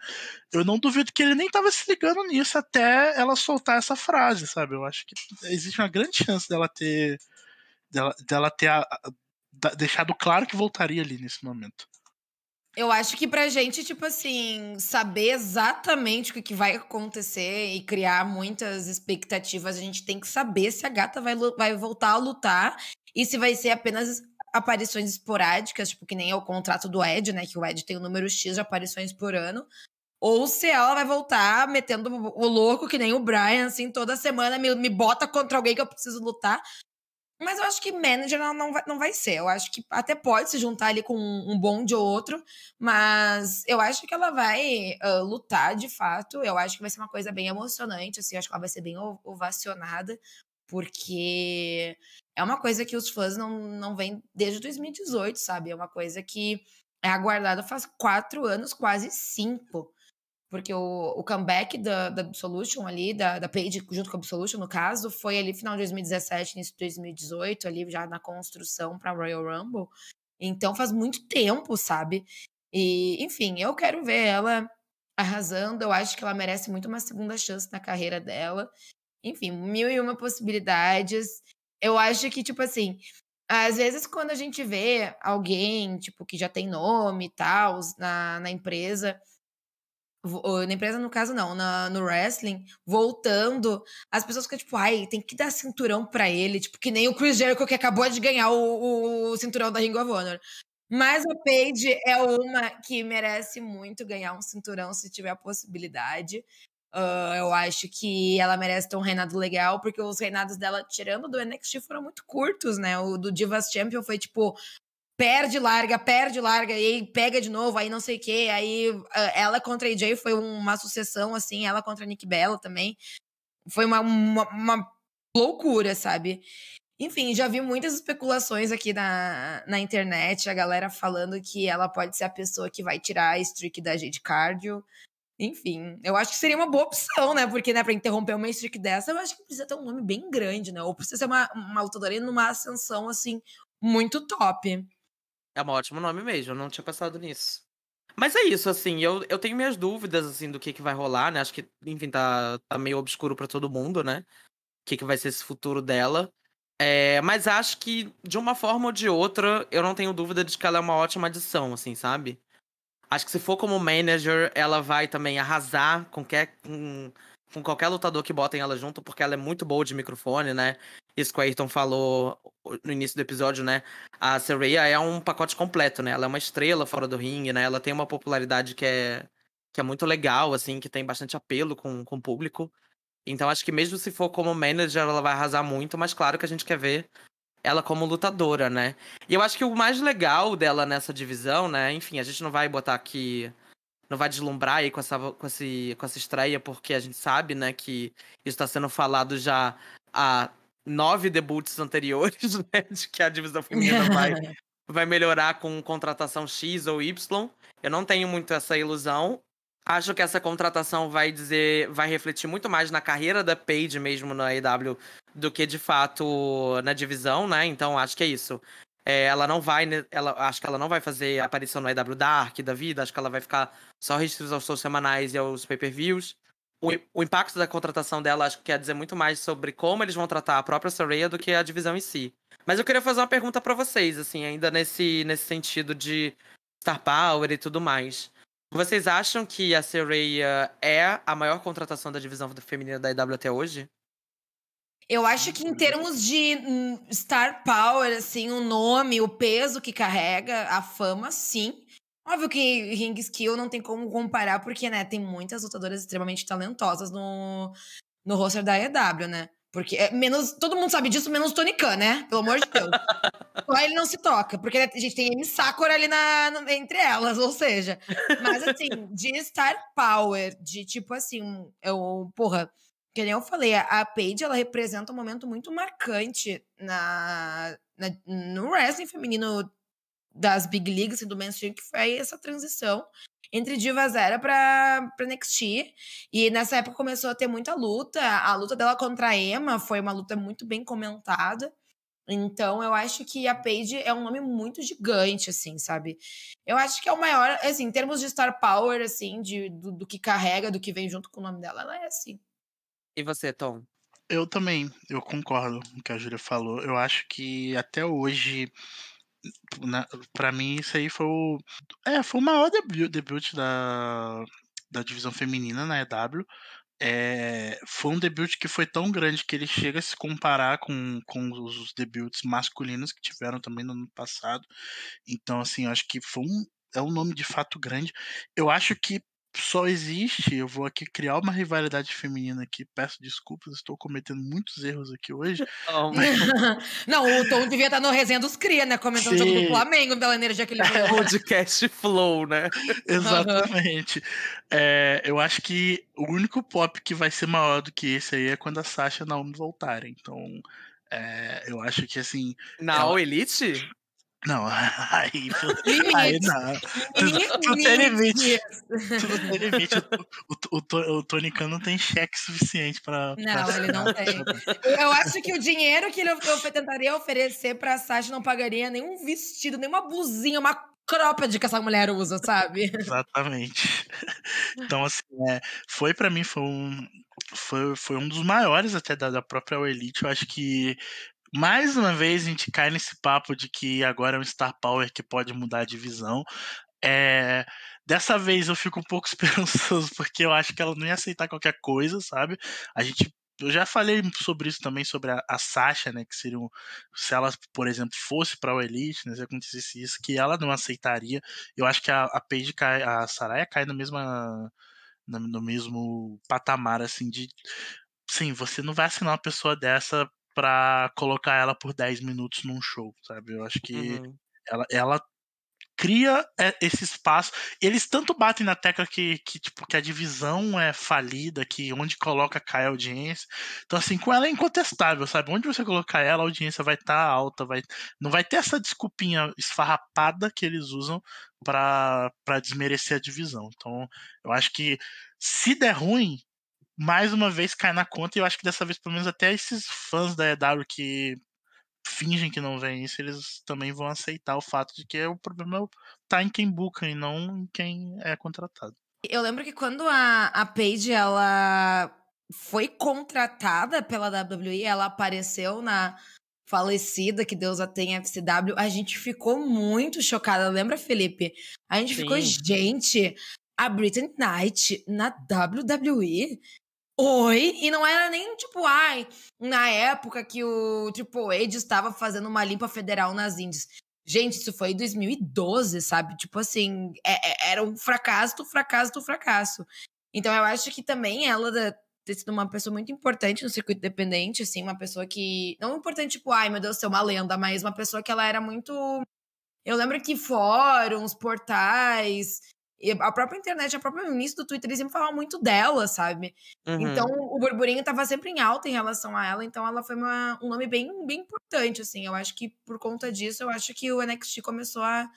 eu não duvido que ele nem tava se ligando nisso até ela soltar essa frase, sabe? Eu acho que existe uma grande chance dela ter dela, dela ter a, a, da- deixado claro que voltaria ali nesse momento. Eu acho que pra gente, tipo assim, saber exatamente o que vai acontecer e criar muitas expectativas, a gente tem que saber se a gata vai, vai voltar a lutar e se vai ser apenas aparições esporádicas, tipo que nem é o contrato do Ed, né? Que o Ed tem o número X de aparições por ano. Ou se ela vai voltar metendo o louco, que nem o Brian, assim, toda semana me, me bota contra alguém que eu preciso lutar. Mas eu acho que manager ela não vai, não vai ser. Eu acho que até pode se juntar ali com um, um bonde ou outro, mas eu acho que ela vai ah, lutar de fato. Eu acho que vai ser uma coisa bem emocionante, assim. Eu acho que ela vai ser bem ov- ovacionada, porque é uma coisa que os fãs não, não vêm desde 2018, sabe? É uma coisa que é aguardada faz quatro anos, quase cinco. Porque o, o comeback da, da Absolution ali, da, da Paige junto com a Absolution, no caso, foi ali final de 2017, início de 2018, ali já na construção para Royal Rumble. Então faz muito tempo, sabe? E, enfim, eu quero ver ela arrasando. Eu acho que ela merece muito uma segunda chance na carreira dela. Enfim, mil e uma possibilidades. Eu acho que, tipo assim, às vezes quando a gente vê alguém, tipo, que já tem nome e tal, na, na empresa, na empresa, no caso, não, na- no wrestling, voltando, as pessoas ficam tipo, ai, tem que dar cinturão pra ele, tipo, que nem o Chris Jericho que acabou de ganhar o, o cinturão da Ring of Honor. Mas a Paige é uma que merece muito ganhar um cinturão se tiver a possibilidade. Ah, eu acho que ela merece ter um reinado legal, porque os reinados dela, tirando do NXT, foram muito curtos, né? O do Divas Champion foi tipo perde, larga, perde, larga, e aí pega de novo, aí não sei o quê. Aí ah, ela contra a AJ foi uma sucessão, assim, ela contra a Nick Bella também. Foi uma, uma, uma loucura, sabe? Enfim, já vi muitas especulações aqui na, na internet, a galera falando que ela pode ser a pessoa que vai tirar a streak da Jade Cardio. Enfim, eu acho que seria uma boa opção, né? Porque, né, pra interromper uma streak dessa, eu acho que precisa ter um nome bem grande, né? Ou precisa ser uma, uma lutadora numa ascensão, assim, muito top. É um ótimo nome mesmo, eu não tinha pensado nisso. Mas é isso, assim, eu, eu tenho minhas dúvidas, assim, do que, que vai rolar, né? Acho que, enfim, tá, tá meio obscuro pra todo mundo, né? O que, que vai ser esse futuro dela. É, mas acho que, de uma forma ou de outra, eu não tenho dúvida de que ela é uma ótima adição, assim, sabe? Acho que se for como manager, ela vai também arrasar com, que, com, com qualquer lutador que botem ela junto, porque ela é muito boa de microfone, né? Isso que o Ayrton falou no início do episódio, né? A Saraya é um pacote completo, né? Ela é uma estrela fora do ringue, né? Ela tem uma popularidade que é, que é muito legal, assim, que tem bastante apelo com, com o público. Então acho que mesmo se for como manager, ela vai arrasar muito, mas claro que a gente quer ver ela como lutadora, né? E eu acho que o mais legal dela nessa divisão, né? Enfim, a gente não vai botar aqui. Não vai deslumbrar aí com essa, com, esse, com essa estreia, porque a gente sabe, né, que isso está sendo falado já há nove debuts anteriores, né? De que a divisão feminina vai, vai melhorar com contratação X ou Y. Eu não tenho muito essa ilusão. Acho que essa contratação vai dizer, vai refletir muito mais na carreira da Paige mesmo na AEW do que de fato na divisão, né? Então acho que é isso. É, ela não vai, ela, acho que ela não vai fazer aparição no AEW Dark da vida, acho que ela vai ficar só restrita aos shows semanais e aos pay-per-views. O, o, impacto da contratação dela acho que quer dizer muito mais sobre como eles vão tratar a própria Saraya do que a divisão em si. Mas eu queria fazer uma pergunta para vocês, assim, ainda nesse, nesse sentido de Star Power e tudo mais. Vocês acham que a Saraya é a maior contratação da divisão feminina da IW até hoje? Eu acho que em termos de hum, star power, assim, o nome, o peso que carrega, a fama, sim. Óbvio que ring skill não tem como comparar, porque, né, tem muitas lutadoras extremamente talentosas no, no roster da EW, né? Porque é menos. Todo mundo sabe disso, menos Tony Khan, né? Pelo amor de Deus. Lá ele não se toca, porque a gente tem M Sakura ali na, no, entre elas, ou seja. Mas assim, de star power, de tipo assim, eu, porra, que nem eu falei, a Paige ela representa um momento muito marcante na, na, no wrestling feminino das big leagues e do mainstream, que foi essa transição entre Diva Zero pra, pra NXT. E nessa época começou a ter muita luta. A luta dela contra a Emma foi uma luta muito bem comentada. Então, eu acho que a Paige é um nome muito gigante, assim, sabe? Eu acho que é o maior, assim, em termos de star power, assim, de, do, do que carrega, do que vem junto com o nome dela, ela é assim. E você, Tom? Eu também, eu concordo com o que a Júlia falou. Eu acho que até hoje para mim isso aí foi o é, foi o maior debut, debut da, da divisão feminina na EW. É, foi um debut que foi tão grande que ele chega a se comparar com, com os debuts masculinos que tiveram também no ano passado. Então, assim, eu acho que foi um, é um nome de fato grande. Eu acho que só existe, eu vou aqui criar uma rivalidade feminina aqui, peço desculpas, estou cometendo muitos erros aqui hoje. Oh, mas... não, o Tom devia estar no resenha dos Cria, né, comentando Sim. o jogo do Flamengo, pela energia que ele é, Podcast Flow, né? Exatamente. Uhum. É, eu acho que o único pop que vai ser maior do que esse aí é quando a Sasha e a Naomi voltarem, então... É, eu acho que assim. Na ela... Elite? Não, aí, aí não. Tudo, tem limite. Tudo tem limite. O, o, o, o Tony Khan não tem cheque suficiente para. Não, pra... ele não tem. Eu acho que o dinheiro que ele eu tentaria oferecer pra Sasha não pagaria nenhum vestido, nenhuma blusinha, uma cropped que essa mulher usa, sabe? Exatamente. Então, assim, é, foi para mim, foi um, foi, foi um dos maiores até da, da própria Elite. Eu acho que mais uma vez a gente cai nesse papo de que agora é um Star Power que pode mudar a divisão. É, dessa vez eu fico um pouco esperançoso, porque eu acho que ela não ia aceitar qualquer coisa, sabe? A gente. Eu já falei sobre isso também, sobre a, a Sasha, né? Que seria um, se ela, por exemplo, fosse para o Elite, né? Se acontecesse isso, que ela não aceitaria. Eu acho que a, a Paige cai, a Saraya cai no mesmo, no, no mesmo patamar, assim, de sim, você não vai assinar uma pessoa dessa para colocar ela por 10 minutos num show, sabe? Eu acho que uhum. ela, ela cria é, esse espaço. Eles tanto batem na tecla que, que, tipo, que a divisão é falida, que onde coloca cai a audiência. Então, assim, com ela é incontestável, sabe? Onde você colocar ela, a audiência vai estar tá alta, vai... não vai ter essa desculpinha esfarrapada que eles usam para desmerecer a divisão. Então, eu acho que se der ruim, mais uma vez cai na conta, e eu acho que dessa vez, pelo menos, até esses fãs da EW que fingem que não vem isso, eles também vão aceitar o fato de que o problema tá em quem busca e não em quem é contratado. Eu lembro que quando a, a Paige ela foi contratada pela WWE, ela apareceu na falecida, que Deus a tenha, FCW, a gente ficou muito chocada. Lembra, Felipe? A gente Sim. ficou, gente, a Britney Knight na WWE? Oi? E não era nem tipo, ai, na época que o Triple H estava fazendo uma limpa federal nas Indies. Gente, isso foi em 2012, sabe? Tipo assim, é, é, era um fracasso fracasso fracasso. Então eu acho que também ela ter sido uma pessoa muito importante no circuito independente, assim, uma pessoa que. Não importante, tipo, ai meu Deus, ser uma lenda, mas uma pessoa que ela era muito. Eu lembro que fóruns, portais, e a própria internet, a própria início do Twitter, eles iam falar muito dela, sabe? Uhum. Então, o burburinho tava sempre em alta em relação a ela, então ela foi uma, um nome bem, bem importante, assim. Eu acho que por conta disso, eu acho que o NXT começou a,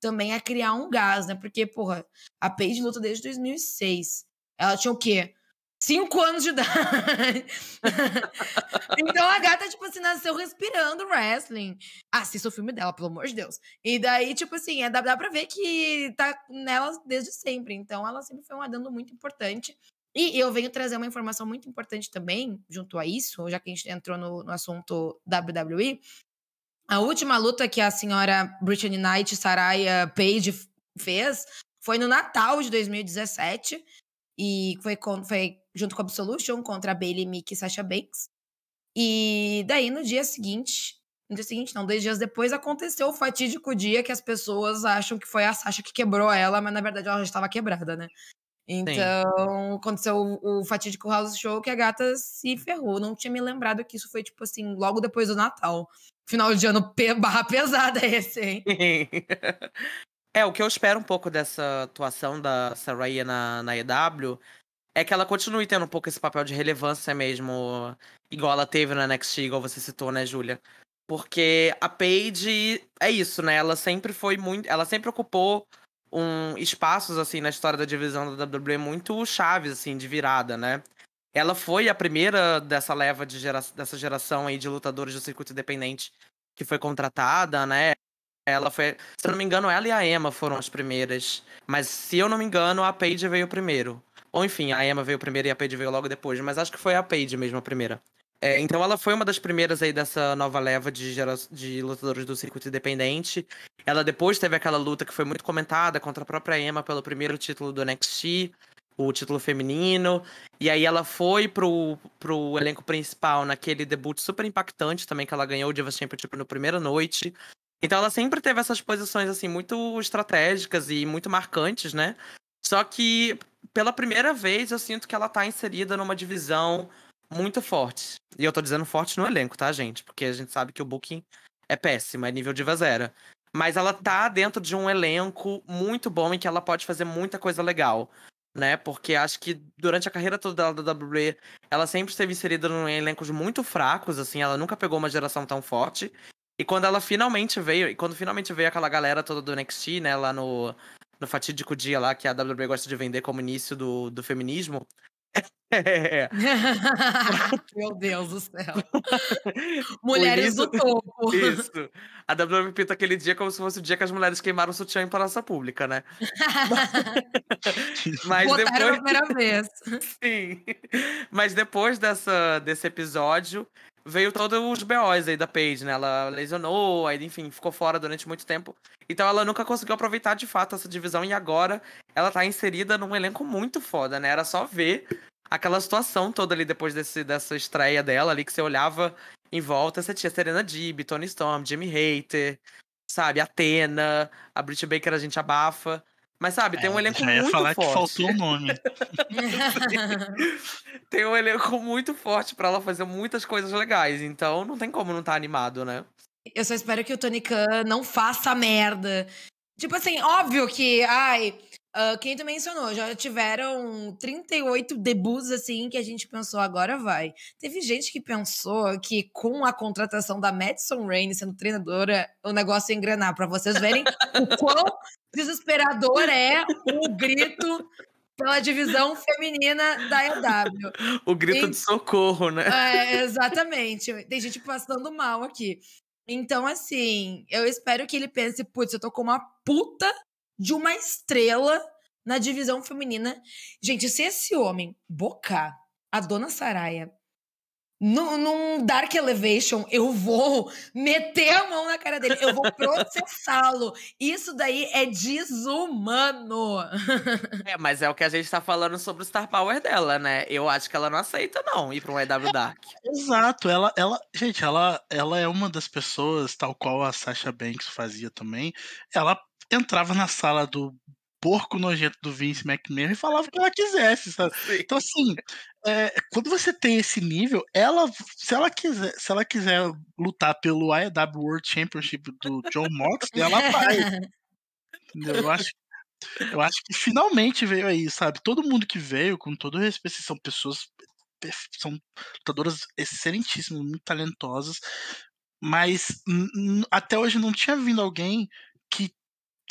também a criar um gás, né? Porque, porra, a Paige luta desde 2006. Ela tinha o quê? Cinco anos de idade. então a gata, tipo assim, nasceu respirando wrestling. Assista o filme dela, pelo amor de Deus. E daí, tipo assim, é, dá, dá pra ver que tá nela desde sempre. Então ela sempre foi um adendo muito importante. E eu venho trazer uma informação muito importante também, junto a isso, já que a gente entrou no, no assunto WWE. A última luta que a senhora Brittany Knight, Saraya Page fez foi no Natal de 2017. E foi, foi junto com a Absolution contra a Bailey, Mickey e Sasha Banks. E daí, no dia seguinte, no dia seguinte, não, dois dias depois, aconteceu o fatídico dia que as pessoas acham que foi a Sasha que quebrou ela, mas na verdade ela já estava quebrada, né? Então, Sim. aconteceu o, o fatídico House Show que a gata se ferrou. Não tinha me lembrado que isso foi, tipo assim, logo depois do Natal. Final de ano barra pesada esse, hein? É, o que eu espero um pouco dessa atuação da Saraya na, na EW é que ela continue tendo um pouco esse papel de relevância mesmo, igual ela teve na NXT, igual você citou, né, Júlia? Porque a Paige é isso, né? Ela sempre foi muito. Ela sempre ocupou um espaços, assim, na história da divisão da WWE muito chaves, assim, de virada, né? Ela foi a primeira dessa leva de gera... dessa geração aí de lutadores do circuito independente que foi contratada, né? Ela foi, se eu não me engano, ela e a Emma foram as primeiras. Mas se eu não me engano, a Paige veio primeiro. Ou enfim, a Emma veio primeiro e a Paige veio logo depois, mas acho que foi a Paige mesmo a primeira. É, então ela foi uma das primeiras aí dessa nova leva de, gera... de lutadores do circuito independente. Ela depois teve aquela luta que foi muito comentada contra a própria Emma pelo primeiro título do NXT, o título feminino. E aí ela foi pro, pro elenco principal naquele debut super impactante também, que ela ganhou o Divas Championship na primeira noite. Então ela sempre teve essas posições assim muito estratégicas e muito marcantes, né? Só que pela primeira vez eu sinto que ela tá inserida numa divisão muito forte. E eu tô dizendo forte no elenco, tá, gente? Porque a gente sabe que o booking é péssimo, é nível Diva Zero. Mas ela tá dentro de um elenco muito bom em que ela pode fazer muita coisa legal. Né? Porque acho que durante a carreira toda da WWE, ela sempre esteve inserida em elencos muito fracos, assim, ela nunca pegou uma geração tão forte. E quando ela finalmente veio, e quando finalmente veio aquela galera toda do NXT, né, lá no, no fatídico dia lá que a WWE gosta de vender como início do, do feminismo. É. Meu Deus do céu. Mulheres início... do topo. Isso. A WWE pinta aquele dia como se fosse o dia que as mulheres queimaram o sutiã em praça pública, né? Mas Botaram depois... a primeira vez. Sim. Mas depois dessa, desse episódio, veio todos os BOs aí da Paige, né? Ela lesionou, aí, enfim, ficou fora durante muito tempo. Então ela nunca conseguiu aproveitar de fato essa divisão e agora ela tá inserida num elenco muito foda, né? Era só ver aquela situação toda ali depois desse, dessa estreia dela ali, que você olhava em volta, você tinha Serena Dib, Tony Storm, Jamie Hater, sabe? Atena, a Brit Baker a gente abafa. Mas sabe, tem um é, elenco já ia muito falar forte. que faltou o nome. tem um elenco muito forte para ela fazer muitas coisas legais, então não tem como não estar tá animado, né? Eu só espero que o Tony Khan não faça merda. Tipo assim, óbvio que, ai, uh, quem tu mencionou, já tiveram 38 debuts assim que a gente pensou, agora vai. Teve gente que pensou que com a contratação da Madison Rain sendo treinadora, o negócio ia engrenar, para vocês verem o quão desesperador é o grito pela divisão feminina da EW. O grito e, de socorro, né? É, exatamente. Tem gente passando mal aqui. Então, assim, eu espero que ele pense, putz, eu tô com uma puta de uma estrela na divisão feminina. Gente, se esse homem bocar a dona Saraya num, num Dark Elevation, eu vou meter a mão na cara dele, eu vou processá-lo. Isso daí é desumano. É, mas é o que a gente tá falando sobre o Star Power dela, né? Eu acho que ela não aceita, não, ir pra um EW Dark. Exato, ela, ela, gente, ela, ela é uma das pessoas, tal qual a Sasha Banks fazia também. Ela entrava na sala do porco nojento do Vince McMahon e falava o que ela quisesse, sabe? Sim. Então, assim, é, quando você tem esse nível, ela, se ela quiser, se ela quiser lutar pelo AEW World Championship do John Moxley, ela vai. Eu acho, eu acho que finalmente veio aí, sabe? Todo mundo que veio, com todo respeito, são pessoas, são lutadoras excelentíssimas, muito talentosas, mas até hoje não tinha vindo alguém que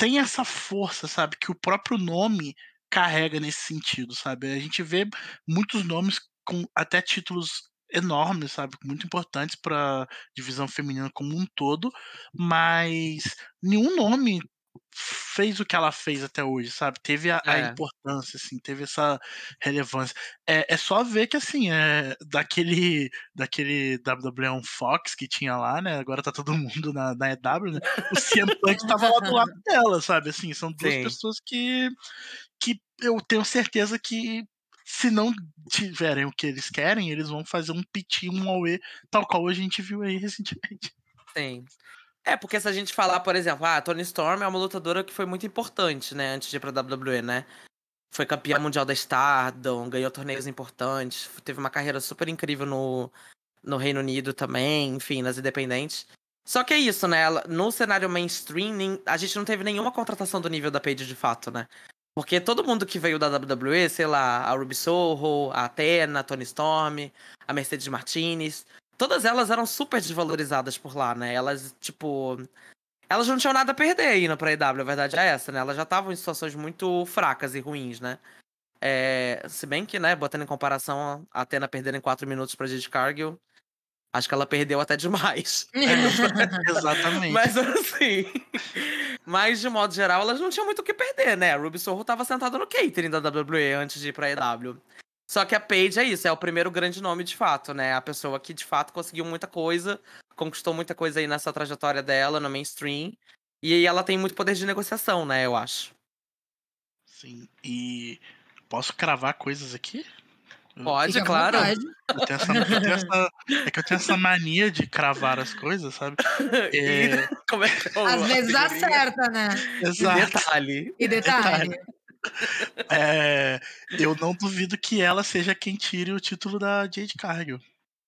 tem essa força, sabe? Que o próprio nome carrega nesse sentido, sabe? A gente vê muitos nomes com até títulos enormes, sabe? Muito importantes para divisão feminina como um todo, mas nenhum nome fez o que ela fez até hoje, sabe? Teve a, a É. importância, assim, teve essa relevância. É, é só ver que, assim, é daquele, daquele WWE Fox que tinha lá, né? Agora tá todo mundo na, na EW, né? O CM Punk tava lá do lado dela, sabe? Assim, são duas Sim. pessoas que, que eu tenho certeza que se não tiverem o que eles querem, eles vão fazer um piti, um auê, tal qual a gente viu aí recentemente. Sim. É, porque se a gente falar, por exemplo, ah, a Tony Storm é uma lutadora que foi muito importante, né, antes de ir pra WWE, né? Foi campeã mundial da Stardom, ganhou torneios importantes, teve uma carreira super incrível no, no Reino Unido também, enfim, nas independentes. Só que é isso, né? No cenário mainstream, a gente não teve nenhuma contratação do nível da Paige de fato, né? Porque todo mundo que veio da WWE, sei lá, a Ruby Soho, a Athena, a Tony Storm, a Mercedes Martinez, todas elas eram super desvalorizadas por lá, né? Elas, tipo. Elas não tinham nada a perder indo pra EW, a verdade é essa, né? Elas já estavam em situações muito fracas e ruins, né? É, se bem que, né, botando em comparação a Athena perdendo em 4 minutos pra Jade Cargill, acho que ela perdeu até demais. Exatamente. Mas assim. Mas de modo geral, elas não tinham muito o que perder, né? A Ruby Soho tava sentada no catering da WWE antes de ir pra EW. Só que a Paige é isso, é o primeiro grande nome de fato, né? A pessoa que de fato conseguiu muita coisa, conquistou muita coisa aí nessa trajetória dela no mainstream. E aí ela tem muito poder de negociação, né? Eu acho. Sim, e posso cravar coisas aqui? Pode, à claro. Eu tenho essa, eu tenho essa- é que eu tenho essa mania de cravar as coisas, sabe? É, Como é que é Às vezes figurinha? acerta, né? E exato. detalhe. E detalhe. É, eu não duvido que ela seja quem tire o título da Jade Cargill.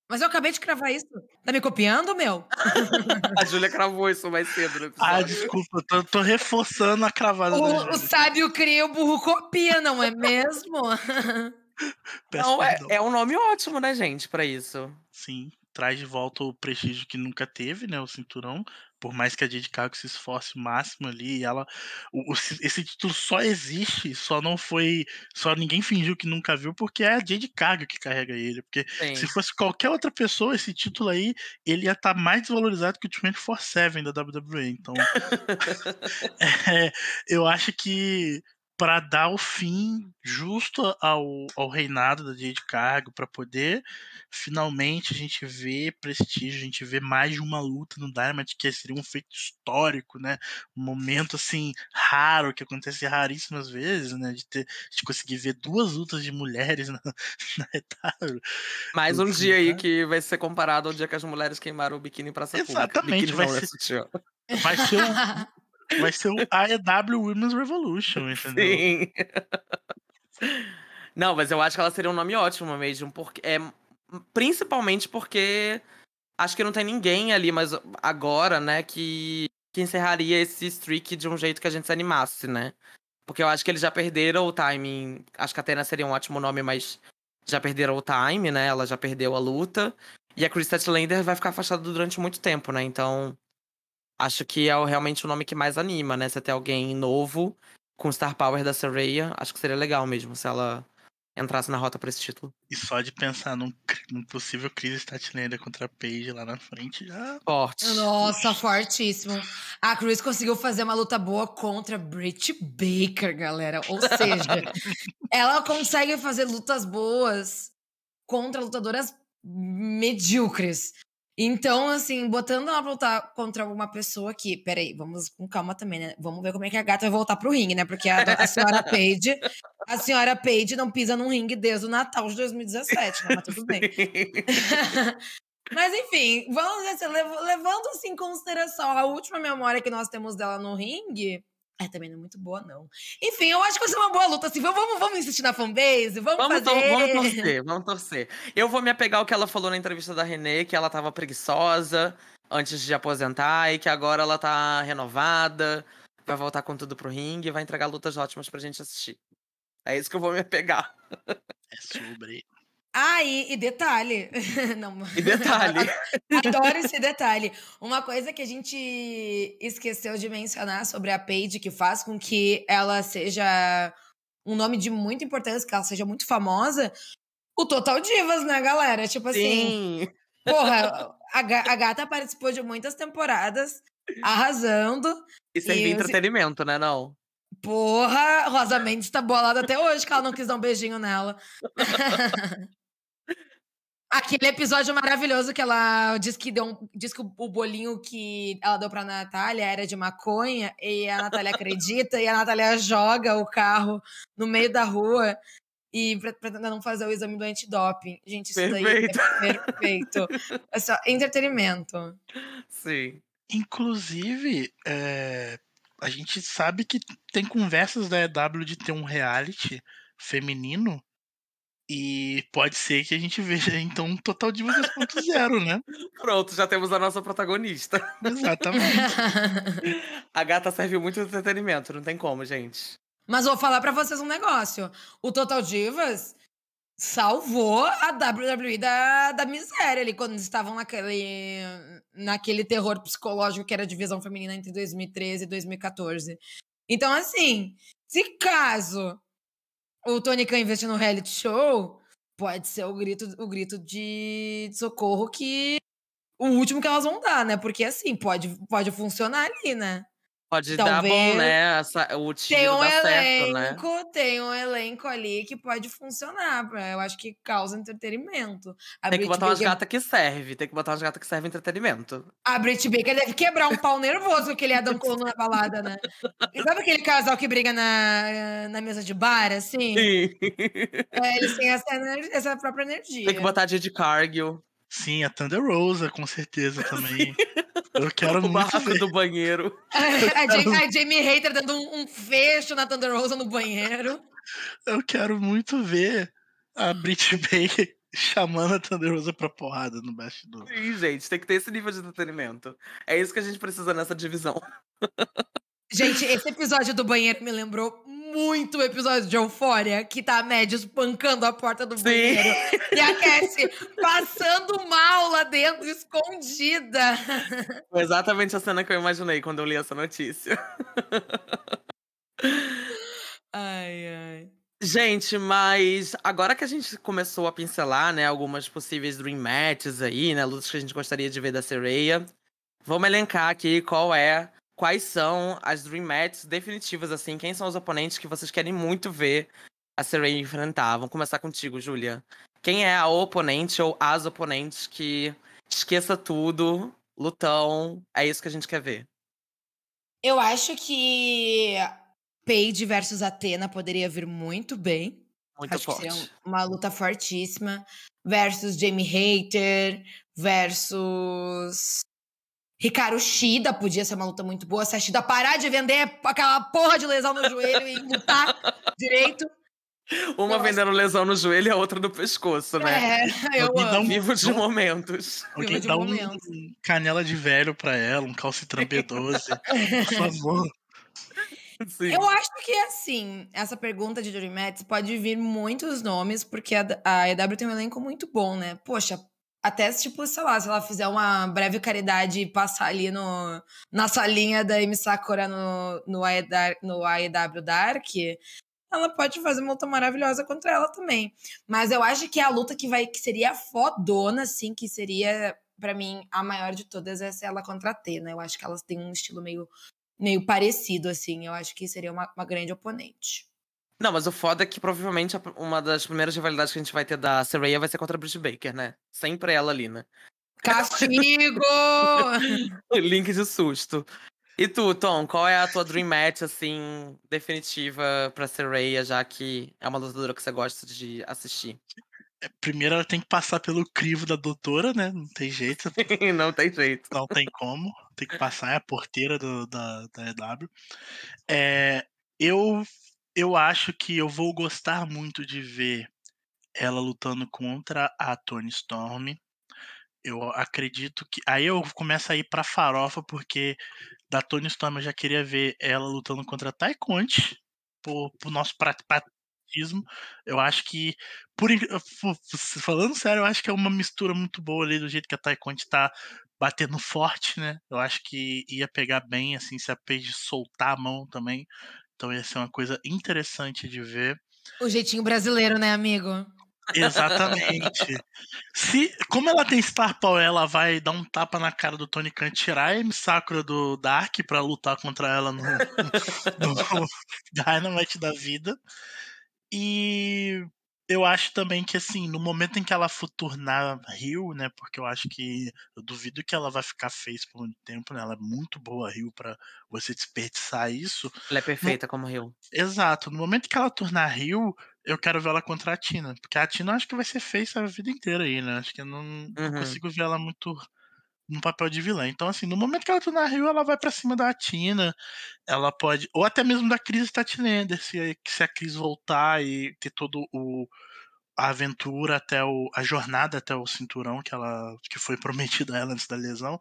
Mas eu acabei de cravar isso. Tá me copiando, meu? A Júlia cravou isso mais cedo no Ah, desculpa, eu tô, tô reforçando a cravada da O, o sábio cria, o burro copia, não é mesmo? Peço Não, é, é um nome ótimo, né, gente, pra isso. Sim, traz de volta o prestígio que nunca teve, né? O cinturão. Por mais que a Jade Cargill se esforce o máximo ali, e ela. o- o- esse título só existe, só não foi. Só ninguém fingiu que nunca viu, porque é a Jade Cargill que carrega ele. Porque Sim. se fosse qualquer outra pessoa, esse título aí, ele ia estar mais desvalorizado que o 24-7 da WWE. Então. é, eu acho que para dar o fim justo ao, ao reinado da Jade Cargo, para poder finalmente a gente ver prestígio, a gente ver mais de uma luta no Dynamite, que seria um feito histórico, né? Um momento assim raro, que acontece raríssimas vezes, né? De, ter, de conseguir ver duas lutas de mulheres na, na EW. Mais um Enfim, dia aí né? que vai ser comparado ao dia que as mulheres queimaram o biquíni praça pública. Exatamente, Biquíni vai não, né, ser-. Vai ser o, vai ser o AEW Women's Revolution, entendeu? Sim. Não, mas eu acho que ela seria um nome ótimo mesmo, porque é principalmente porque acho que não tem ninguém ali, mas agora, né, que que encerraria esse streak de um jeito que a gente se animasse, né? Porque eu acho que eles já perderam o timing. Acho que a Atena seria um ótimo nome, mas já perderam o time, né? Ela já perdeu a luta. E a Chris Statlander vai ficar afastada durante muito tempo, né? Então, acho que é o- realmente o nome que mais anima, né? Você ter alguém novo com Star Power da Saraya, acho que seria legal mesmo se ela entrasse na rota pra esse título. E só de pensar num, num possível crise Statlander contra a Paige lá na frente, já. Forte. Nossa, fortíssimo. A Cruz conseguiu fazer uma luta boa contra Britt Baker, galera. Ou seja, ela consegue fazer lutas boas contra lutadoras medíocres. Então, assim, botando ela pra lutar contra uma pessoa que. Peraí, vamos com calma também, né? Vamos ver como é que a gata vai voltar pro ringue, né? Porque a, a senhora Paige. A senhora Paige não pisa num ringue desde o Natal de 2017, né? Mas tudo bem. Mas enfim, vamos ver levando assim em consideração a última memória que nós temos dela no ringue. É, também não é muito boa, não. Enfim, eu acho que vai ser uma boa luta. Assim, vamos, vamos, vamos insistir na fanbase? Vamos, Vamos, fazer. tor- vamos torcer, vamos torcer. Eu vou me apegar ao que ela falou na entrevista da Renê, que ela tava preguiçosa antes de aposentar e que agora ela tá renovada, vai voltar com tudo pro ringue e vai entregar lutas ótimas pra gente assistir. É isso que eu vou me apegar. É sobre. Ah, e, e detalhe. Não, E detalhe. Adoro esse detalhe. Uma coisa que a gente esqueceu de mencionar sobre a Paige, que faz com que ela seja um nome de muita importância, que ela seja muito famosa, o Total Divas, né, galera? Tipo assim. Sim. Porra, a, a gata participou de muitas temporadas, arrasando. E servir E- entretenimento, né, não? Porra, Rosa Mendes tá bolada até hoje que ela não quis dar um beijinho nela. Aquele episódio maravilhoso que ela diz que deu um, diz que o bolinho que ela deu pra Natália era de maconha e a Natália acredita e a Natália joga o carro no meio da rua e tentar não fazer o exame do antidoping. Gente, isso Perfeito. daí é perfeito. É só entretenimento. Sim. Inclusive, é, a gente sabe que tem conversas da EW de ter um reality feminino. E pode ser que a gente veja então um Total Divas 2.0, né? Pronto, já temos a nossa protagonista. Exatamente. A gata serve muito entretenimento, não tem como, gente. Mas vou falar pra vocês um negócio. O Total Divas salvou a WWE da, da miséria ali, quando eles estavam naquele, naquele terror psicológico que era a divisão feminina entre 2013 e 2014. Então, assim, se caso o Tony Khan investir no reality show, pode ser o grito, o grito de socorro que. O último que elas vão dar, né? Porque assim, pode, pode funcionar ali, né? Pode dar bom, Talvez né? Essa, o Tem tiro um dá certo, né? elenco, tem um elenco ali que pode funcionar. Eu acho que causa entretenimento. A Tem que Brit botar umas Baker, gatas que serve. Tem que botar umas gatas que servem entretenimento. a Brit Baker deve quebrar um pau nervoso com aquele Adam Cole na balada, né? Sabe aquele casal que briga na, na mesa de bar, assim? Sim. É, eles têm essa, essa própria energia. Tem que botar a Didi Cargill. Sim, a Thunder Rosa, com certeza também. Eu quero O muito barraco ver. do banheiro. a, Ja- a Jamie Hater dando um, um fecho na Thunder Rosa no banheiro. Eu quero muito ver a Brit Baker chamando a Thunder Rosa pra porrada no bastidor. Sim, gente, tem que ter esse nível de entretenimento. É isso que a gente precisa nessa divisão. Gente, esse episódio do banheiro me lembrou muito o episódio de Eufória, que tá a Mad espancando a porta do Sim. banheiro. E a Cassie passando mal lá dentro, escondida. Foi exatamente a cena que eu imaginei quando eu li essa notícia. Ai, ai. Gente, mas agora que a gente começou a pincelar, né, algumas possíveis Dream Matches aí, né, lutas que a gente gostaria de ver da Sereia, vamos elencar aqui qual é, quais são as Dream Matches definitivas, assim, quem são os oponentes que vocês querem muito ver a Sereia enfrentar. Vamos começar contigo, Júlia. Quem é a oponente ou as oponentes que esqueça tudo, lutão, é isso que a gente quer ver. Eu acho que Paige versus Atena poderia vir muito bem. Muito acho que forte. seria um- uma luta fortíssima. Versus Jamie Hater, versus. Ricardo Shida podia ser uma luta muito boa. Se a Shida parar de vender aquela porra de lesão no joelho e lutar direito. Uma eu acho- vendendo lesão no joelho e a outra no pescoço, né? É, eu um- amo. Vivo de Não. momentos. Alguém de dá um momentos. canela de velho pra ela, um calcitran B12, por favor. Sim. Eu acho que, assim, essa pergunta de Dream Match pode vir muitos nomes, porque a, a EW tem um elenco muito bom, né? Poxa, até, tipo, sei lá, se ela fizer uma breve caridade e passar ali no, na salinha da Amy Sakura no, no, AEW, no AEW Dark, ela pode fazer uma luta maravilhosa contra ela também. Mas eu acho que a luta que vai que seria fodona, assim, que seria, pra mim, a maior de todas, é se ela contra a? Eu acho que elas têm um estilo meio meio parecido, assim. Eu acho que seria uma, uma grande oponente. Não, mas o foda é que provavelmente uma das primeiras rivalidades que a gente vai ter da Saraya vai ser contra a Britt Baker, né? Sempre ela ali, né? Castigo! Link de susto. E tu, Tom, qual é a tua dream match, assim, definitiva pra Saraya, já que é uma lutadora que você gosta de assistir? Primeiro ela tem que passar pelo crivo da doutora, né? Não tem jeito, Não tem jeito. não tem como. Tem que passar, é a porteira do- da, da EW. É, eu, eu acho que eu vou gostar muito de ver ela lutando contra a Tony Storm. Eu acredito que. Aí eu começo a ir pra farofa, porque da Tony Storm eu já queria ver ela lutando contra a Conte. Por, por nosso favoritismo. Eu acho que, por, falando sério, eu acho que é uma mistura muito boa ali do jeito que a Taekwondo tá batendo forte, né? Eu acho que ia pegar bem, assim, se a Paige soltar a mão também. Então ia ser uma coisa interessante de ver. O jeitinho brasileiro, né, amigo? Exatamente. Se, como ela tem Star Power, ela vai dar um tapa na cara do Tony Khan, tirar a M Sakura do Dark para lutar contra ela no, no, no Dynamite da vida. E eu acho também que, assim, no momento em que ela for tornar Rio, né? Porque eu acho que. Eu duvido que ela vai ficar face por muito tempo, né? Ela é muito boa Rio para você desperdiçar isso. Ela é perfeita no... como Rio. Exato. No momento que ela tornar Rio, eu quero ver ela contra a Tina. Porque a Tina eu acho que vai ser face a vida inteira aí, né? Acho que eu não, uhum. não consigo ver ela muito no papel de vilã. Então, assim, no momento que ela tornar Rio, ela vai para cima da Tina. Ela pode. Ou até mesmo da Cris Statlander, se, se a Cris voltar e ter todo o. A aventura até o. a jornada até o cinturão que ela. que foi prometida a ela antes da lesão.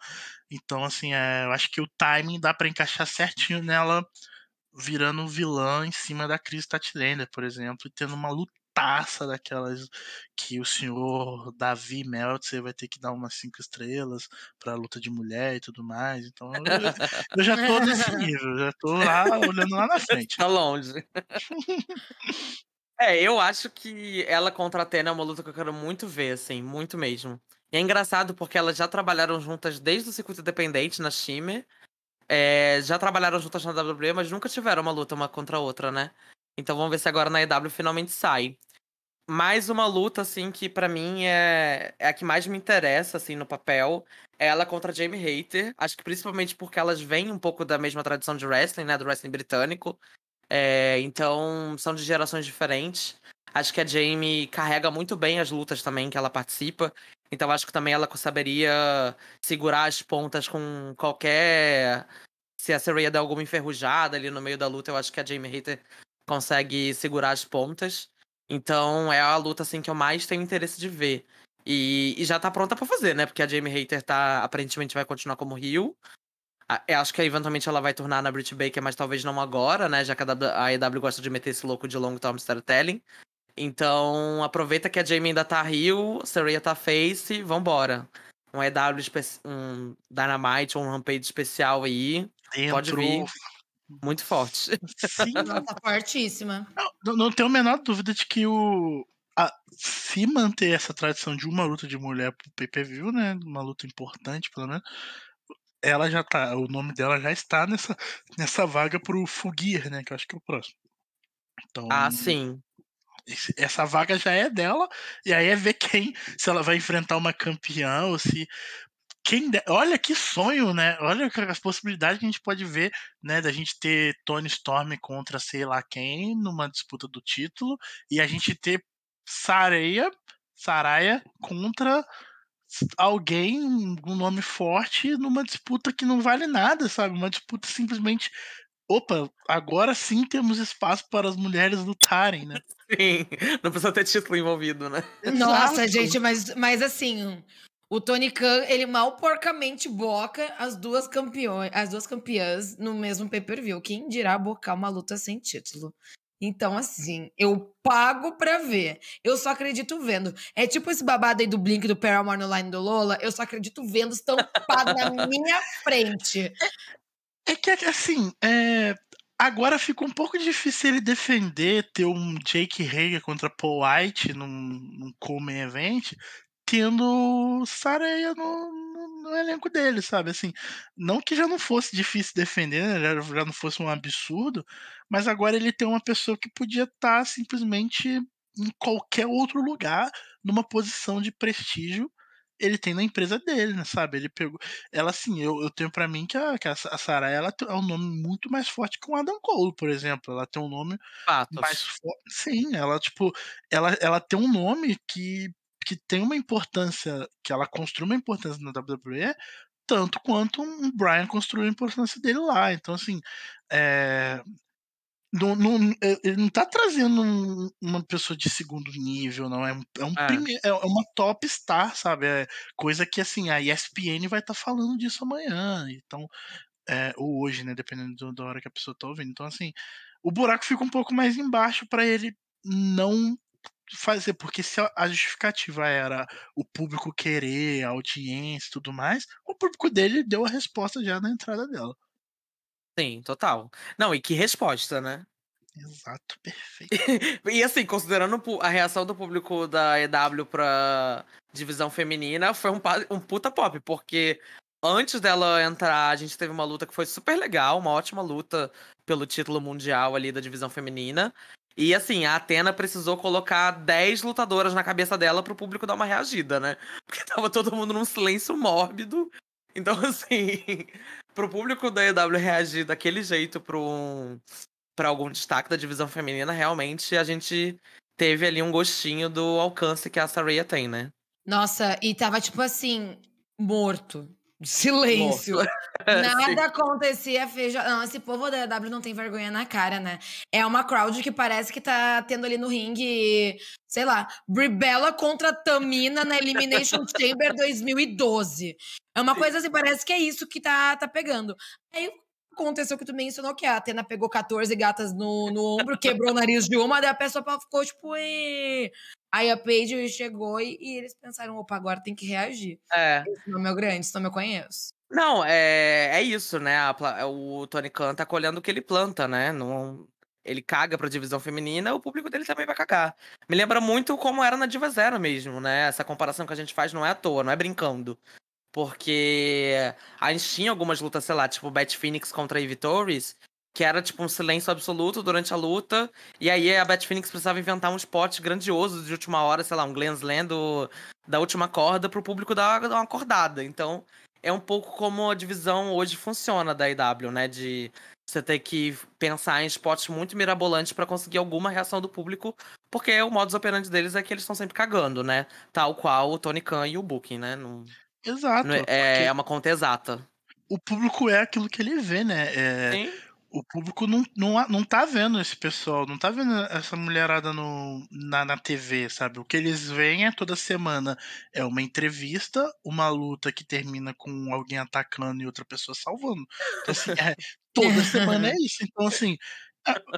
Então, assim, é, eu acho que o timing dá para encaixar certinho nela virando vilã em cima da Cris Statlander, por exemplo, e tendo uma luta taça daquelas que o senhor Davi Meltzer vai ter que dar umas cinco estrelas pra luta de mulher e tudo mais. Então eu, eu já tô nesse nível, já tô lá olhando lá na frente. Tá longe. é, eu acho que ela contra a Atena é uma luta que eu quero muito ver, assim, muito mesmo. E é engraçado porque elas já trabalharam juntas desde o circuito independente na Shimmer. É, já trabalharam juntas na WWE, mas nunca tiveram uma luta uma contra a outra, né? Então vamos ver se agora na EW finalmente sai. Mais uma luta, assim, que para mim é, é a que mais me interessa, assim, no papel. É ela contra Jamie Hater. Acho que principalmente porque elas vêm um pouco da mesma tradição de wrestling, né? Do wrestling britânico. É, então, são de gerações diferentes. Acho que a Jamie carrega muito bem as lutas também que ela participa. Então, acho que também ela saberia segurar as pontas com qualquer. Se a Saraya der alguma enferrujada ali no meio da luta, eu acho que a Jamie Hater consegue segurar as pontas. Então é a luta assim que eu mais tenho interesse de ver. E, e já tá pronta para fazer, né? Porque a Jamie Hater tá aparentemente vai continuar como Rio. Acho que eventualmente ela vai tornar na Brit Baker, mas talvez não agora, né? Já que a EW gosta de meter esse louco de long term storytelling. Então, aproveita que a Jamie ainda tá Rio, Saraya tá Face, vambora. Um EW, um Dynamite, um Rampage especial aí. Dentro. Pode vir. Muito forte. Sim. Nossa, fortíssima. Não, não tenho a menor dúvida de que o. A, se manter essa tradição de uma luta de mulher pro pay-per-view, né? Uma luta importante, pelo menos. Ela já tá. O nome dela já está nessa, nessa vaga pro Fugir, né? Que eu acho que é o próximo. Então, ah, sim. Esse, essa vaga já é dela, e aí é ver quem, se ela vai enfrentar uma campeã ou se quem de... olha que sonho, né? Olha as possibilidades que a gente pode ver, né? Da gente ter Tony Storm contra sei lá quem numa disputa do título e a gente ter Sareia, Saraya contra alguém, um nome forte numa disputa que não vale nada, sabe? Uma disputa simplesmente opa, agora sim temos espaço para as mulheres lutarem, né? Sim, não precisa ter título envolvido, né? Nossa, gente, mas, mas assim, o Tony Khan, ele mal porcamente boca as duas campeões, as duas campeãs no mesmo pay-per-view. Quem dirá bocar uma luta sem título? Então, assim, eu pago pra ver. Eu só acredito vendo. É tipo esse babado aí do Blink do Paramore no Line do Lola. Eu só acredito vendo estampado na minha frente. É, é que, assim, é, agora fica um pouco difícil ele defender ter um Jake Hager contra Paul White num, num Coleman Event, tendo Sareia no, no, no, elenco dele, sabe? Assim, não que já não fosse difícil defender, né? já, já, não fosse um absurdo, mas agora ele tem uma pessoa que podia estar tá simplesmente em qualquer outro lugar, numa posição de prestígio, ele tem na empresa dele, né, sabe? Ele pegou. Ela, assim, eu, eu tenho para mim que a, que a Sarah ela é um nome muito mais forte que o Adam Cole, por exemplo. Ela tem um nome Fatos. mais forte. Sim, ela, tipo, ela, ela tem um nome que que tem uma importância, que ela construiu uma importância na WWE, tanto quanto um Brian construiu a importância dele lá. Então, assim, é, não, não, é, ele não tá trazendo um, uma pessoa de segundo nível, não. É, é, um é. Prime, é uma top star, sabe? É coisa que, assim, a ESPN vai estar tá falando disso amanhã. Então, é, ou hoje, né? Dependendo da hora que a pessoa tá ouvindo. Então, assim, o buraco fica um pouco mais embaixo para ele não fazer, porque se a justificativa era o público querer, a audiência e tudo mais, o público dele deu a resposta já na entrada dela. Sim, total. Não, e que resposta, né? Exato, perfeito. e assim, considerando a reação do público da EW pra divisão feminina, foi um, um puta pop, porque antes dela entrar, a gente teve uma luta que foi super legal, uma ótima luta pelo título mundial ali da divisão feminina. E assim, a Atena precisou colocar 10 lutadoras na cabeça dela pro público dar uma reagida, né? Porque tava todo mundo num silêncio mórbido. Então, assim, pro público da EW reagir daquele jeito pro um, pra algum destaque da divisão feminina, realmente a gente teve ali um gostinho do alcance que a Saraya tem, né? Nossa, e tava tipo assim, morto. Silêncio. Nada acontecia, feijão. Não, esse povo da EW não tem vergonha na cara, né? É uma crowd que parece que tá tendo ali no ringue, sei lá, Bribella contra Tamina na Elimination Chamber 2012. É uma coisa assim, parece que é isso que tá, tá pegando. Aí aconteceu que tu mencionou que a Atena pegou 14 gatas no, no ombro, quebrou o nariz de uma, daí a pessoa ficou tipo, e... Aí a Paige chegou e, e, eles pensaram, opa, agora tem que reagir. É. Esse nome é grande, esse nome eu conheço. Não, é, é isso, né? A, o Tony Khan tá colhendo o que ele planta, né? Não, ele caga pra divisão feminina, o público dele também vai cagar. Me lembra muito como era na Diva Zero mesmo, né? Essa comparação que a gente faz não é à toa, não é brincando. Porque a gente tinha algumas lutas, sei lá, tipo Bat Phoenix contra a Eve Torres, que era tipo um silêncio absoluto durante a luta. E aí a Bat Phoenix precisava inventar um spot grandioso de última hora, sei lá, um Glenn Slam do, da última corda pro público dar, dar uma acordada. Então é um pouco como a divisão hoje funciona da IW, né? De você ter que pensar em spots muito mirabolantes para conseguir alguma reação do público, porque o modus operandi deles é que eles estão sempre cagando, né? Tal qual o Tony Khan e o Booking, né? Não, Exato. Não é, é uma conta exata. O público é aquilo que ele vê, né? É, Sim. O público não, não, não tá vendo esse pessoal, não tá vendo essa mulherada no, na, na TV, sabe? O que eles veem é toda semana é uma entrevista, uma luta que termina com alguém atacando e outra pessoa salvando. Então, assim, é, toda semana é isso. Então, assim,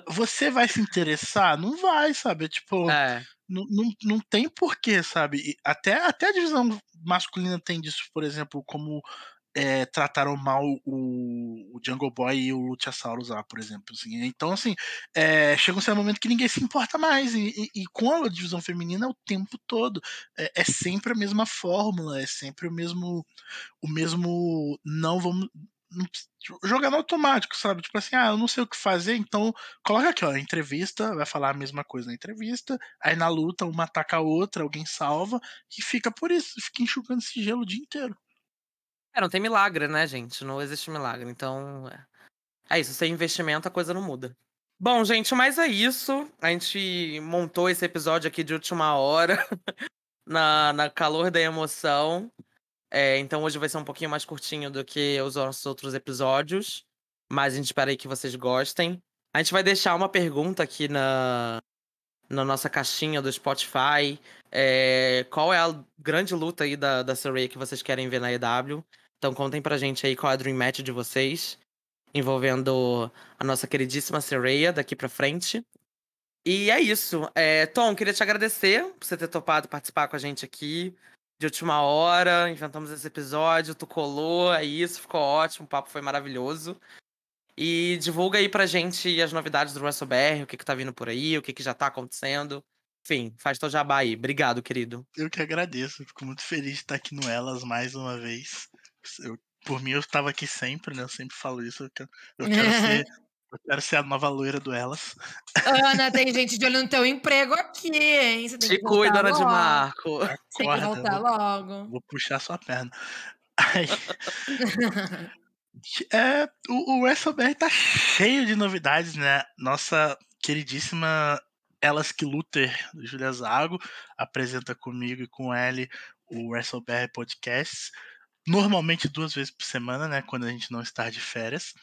você vai se interessar? Não vai, sabe? Tipo, é. não, não, não tem porquê, sabe? Até, até a divisão masculina tem disso, por exemplo, como é, trataram mal o, o, Jungle Boy e o Luchasaurus lá, por exemplo. Assim. Então, assim, é, chega um certo momento que ninguém se importa mais. E, e, e com a divisão feminina o tempo todo. É, é, sempre a mesma fórmula, é sempre o mesmo. O mesmo. Não vamos. jogar no automático, sabe? Tipo assim, ah, eu não sei o que fazer, então coloca aqui, ó, entrevista, vai falar a mesma coisa na entrevista, aí na luta uma ataca a outra, alguém salva, e fica por isso, fica enxugando esse gelo o dia inteiro. É, não tem milagre, né, gente? Não existe milagre. Então, é, é isso. Sem investimento, a coisa não muda. Bom, gente, mas é isso. A gente montou esse episódio aqui de última hora, na, na calor da emoção. É, então hoje vai ser um pouquinho mais curtinho do que os nossos outros episódios. Mas a gente espera aí que vocês gostem. A gente vai deixar uma pergunta aqui na, na nossa caixinha do Spotify. É, qual é a grande luta aí da, da Surrey que vocês querem ver na EW? Então contem pra gente aí qual é a Dream Match de vocês, envolvendo a nossa queridíssima Sereia daqui pra frente. E é isso. É, Tom, queria te agradecer por você ter topado participar com a gente aqui de última hora. Inventamos esse episódio, tu colou, é isso, ficou ótimo, o papo foi maravilhoso. E divulga aí pra gente as novidades do WrestleBR, o que que tá vindo por aí, o que que já tá acontecendo. Enfim, faz teu jabá aí. Obrigado, querido. Eu que agradeço, fico muito feliz de estar aqui no Elas mais uma vez. Eu, por mim, eu estava aqui sempre, né? Eu sempre falo isso. Eu quero, eu quero ser. Eu quero ser a nova loira do Elas. Ana, tem gente de olho no teu emprego aqui, hein? Você tem Te que cuida, Ana logo. de Marco. Acorda, tem que voltar vou, logo. Vou puxar sua perna. Aí, é, o, o WrestleBR tá cheio de novidades, né? Nossa queridíssima Elas que Luther, Julia Zago, apresenta comigo e com ele o WrestleBR Podcast normalmente duas vezes por semana, né? Quando a gente não está de férias.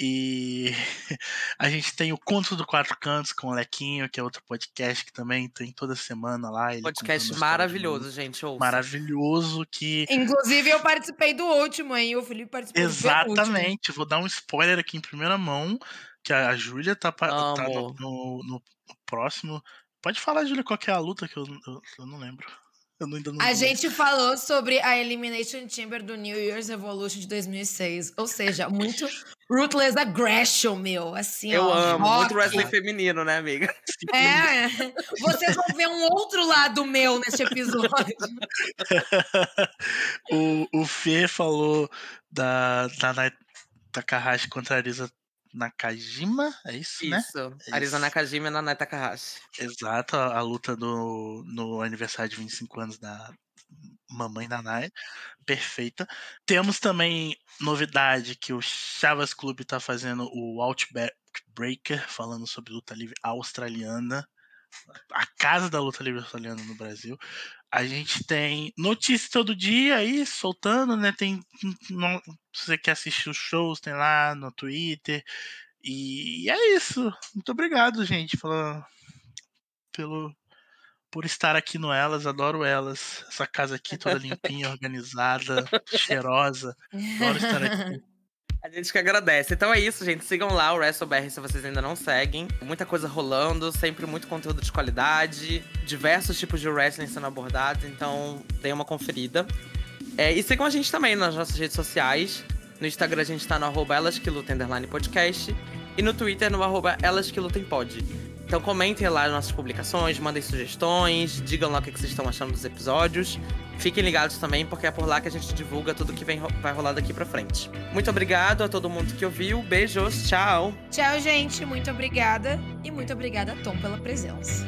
E a gente tem o Conto do Quatro Cantos com o Lequinho, que é outro podcast que também tem toda semana lá. Ele podcast maravilhoso, gente. Ouça. Maravilhoso que. Inclusive, eu participei do último, hein? O Felipe participou Exatamente. Vou dar um spoiler aqui em primeira mão. Que a Júlia tá, tá no, no, próximo. Pode falar, Julia, qual que é a luta que eu, eu, eu não lembro. Eu ainda não a gente falou sobre a Elimination Chamber do New Year's Revolution de 2006. Ou seja, muito Ruthless Aggression, meu. Assim, Eu ó, amo. rock. Muito wrestling feminino, né, amiga? É, vocês vão ver um outro lado meu neste episódio. o, o Fê falou da, da Nai Takahashi contra a Arisa Nakajima, é isso, né? Isso. É isso. Nakajima e Nanai Takahashi. Exato, a, a luta do, no aniversário de 25 anos da mamãe da Nai. Perfeita. Temos também novidade que o Chavas Clube tá fazendo o Outback Breaker, falando sobre luta livre australiana. A casa da luta livre australiana no Brasil. A gente tem notícias todo dia aí, soltando, né? Tem. não- se você quer assistir os shows, tem lá no Twitter. E é isso. Muito obrigado, gente, pela, pelo, por estar aqui no Elas. Adoro Elas. Essa casa aqui toda limpinha, organizada, cheirosa. Adoro estar aqui. A gente que agradece. Então é isso, gente. Sigam lá o WrestleBR se vocês ainda não seguem. Muita coisa rolando, sempre muito conteúdo de qualidade, diversos tipos de wrestling sendo abordados, então deem uma conferida. É, e sigam a gente também nas nossas redes sociais. No Instagram a gente tá no arroba Podcast. E no Twitter no arroba. Então comentem lá as nossas publicações, mandem sugestões, digam lá o que que vocês estão achando dos episódios. Fiquem ligados também, porque é por lá que a gente divulga tudo que vem, vai rolar daqui pra frente. Muito obrigado a todo mundo que ouviu. Beijos, tchau! Tchau, gente. Muito obrigada. E muito obrigada, Tom, pela presença.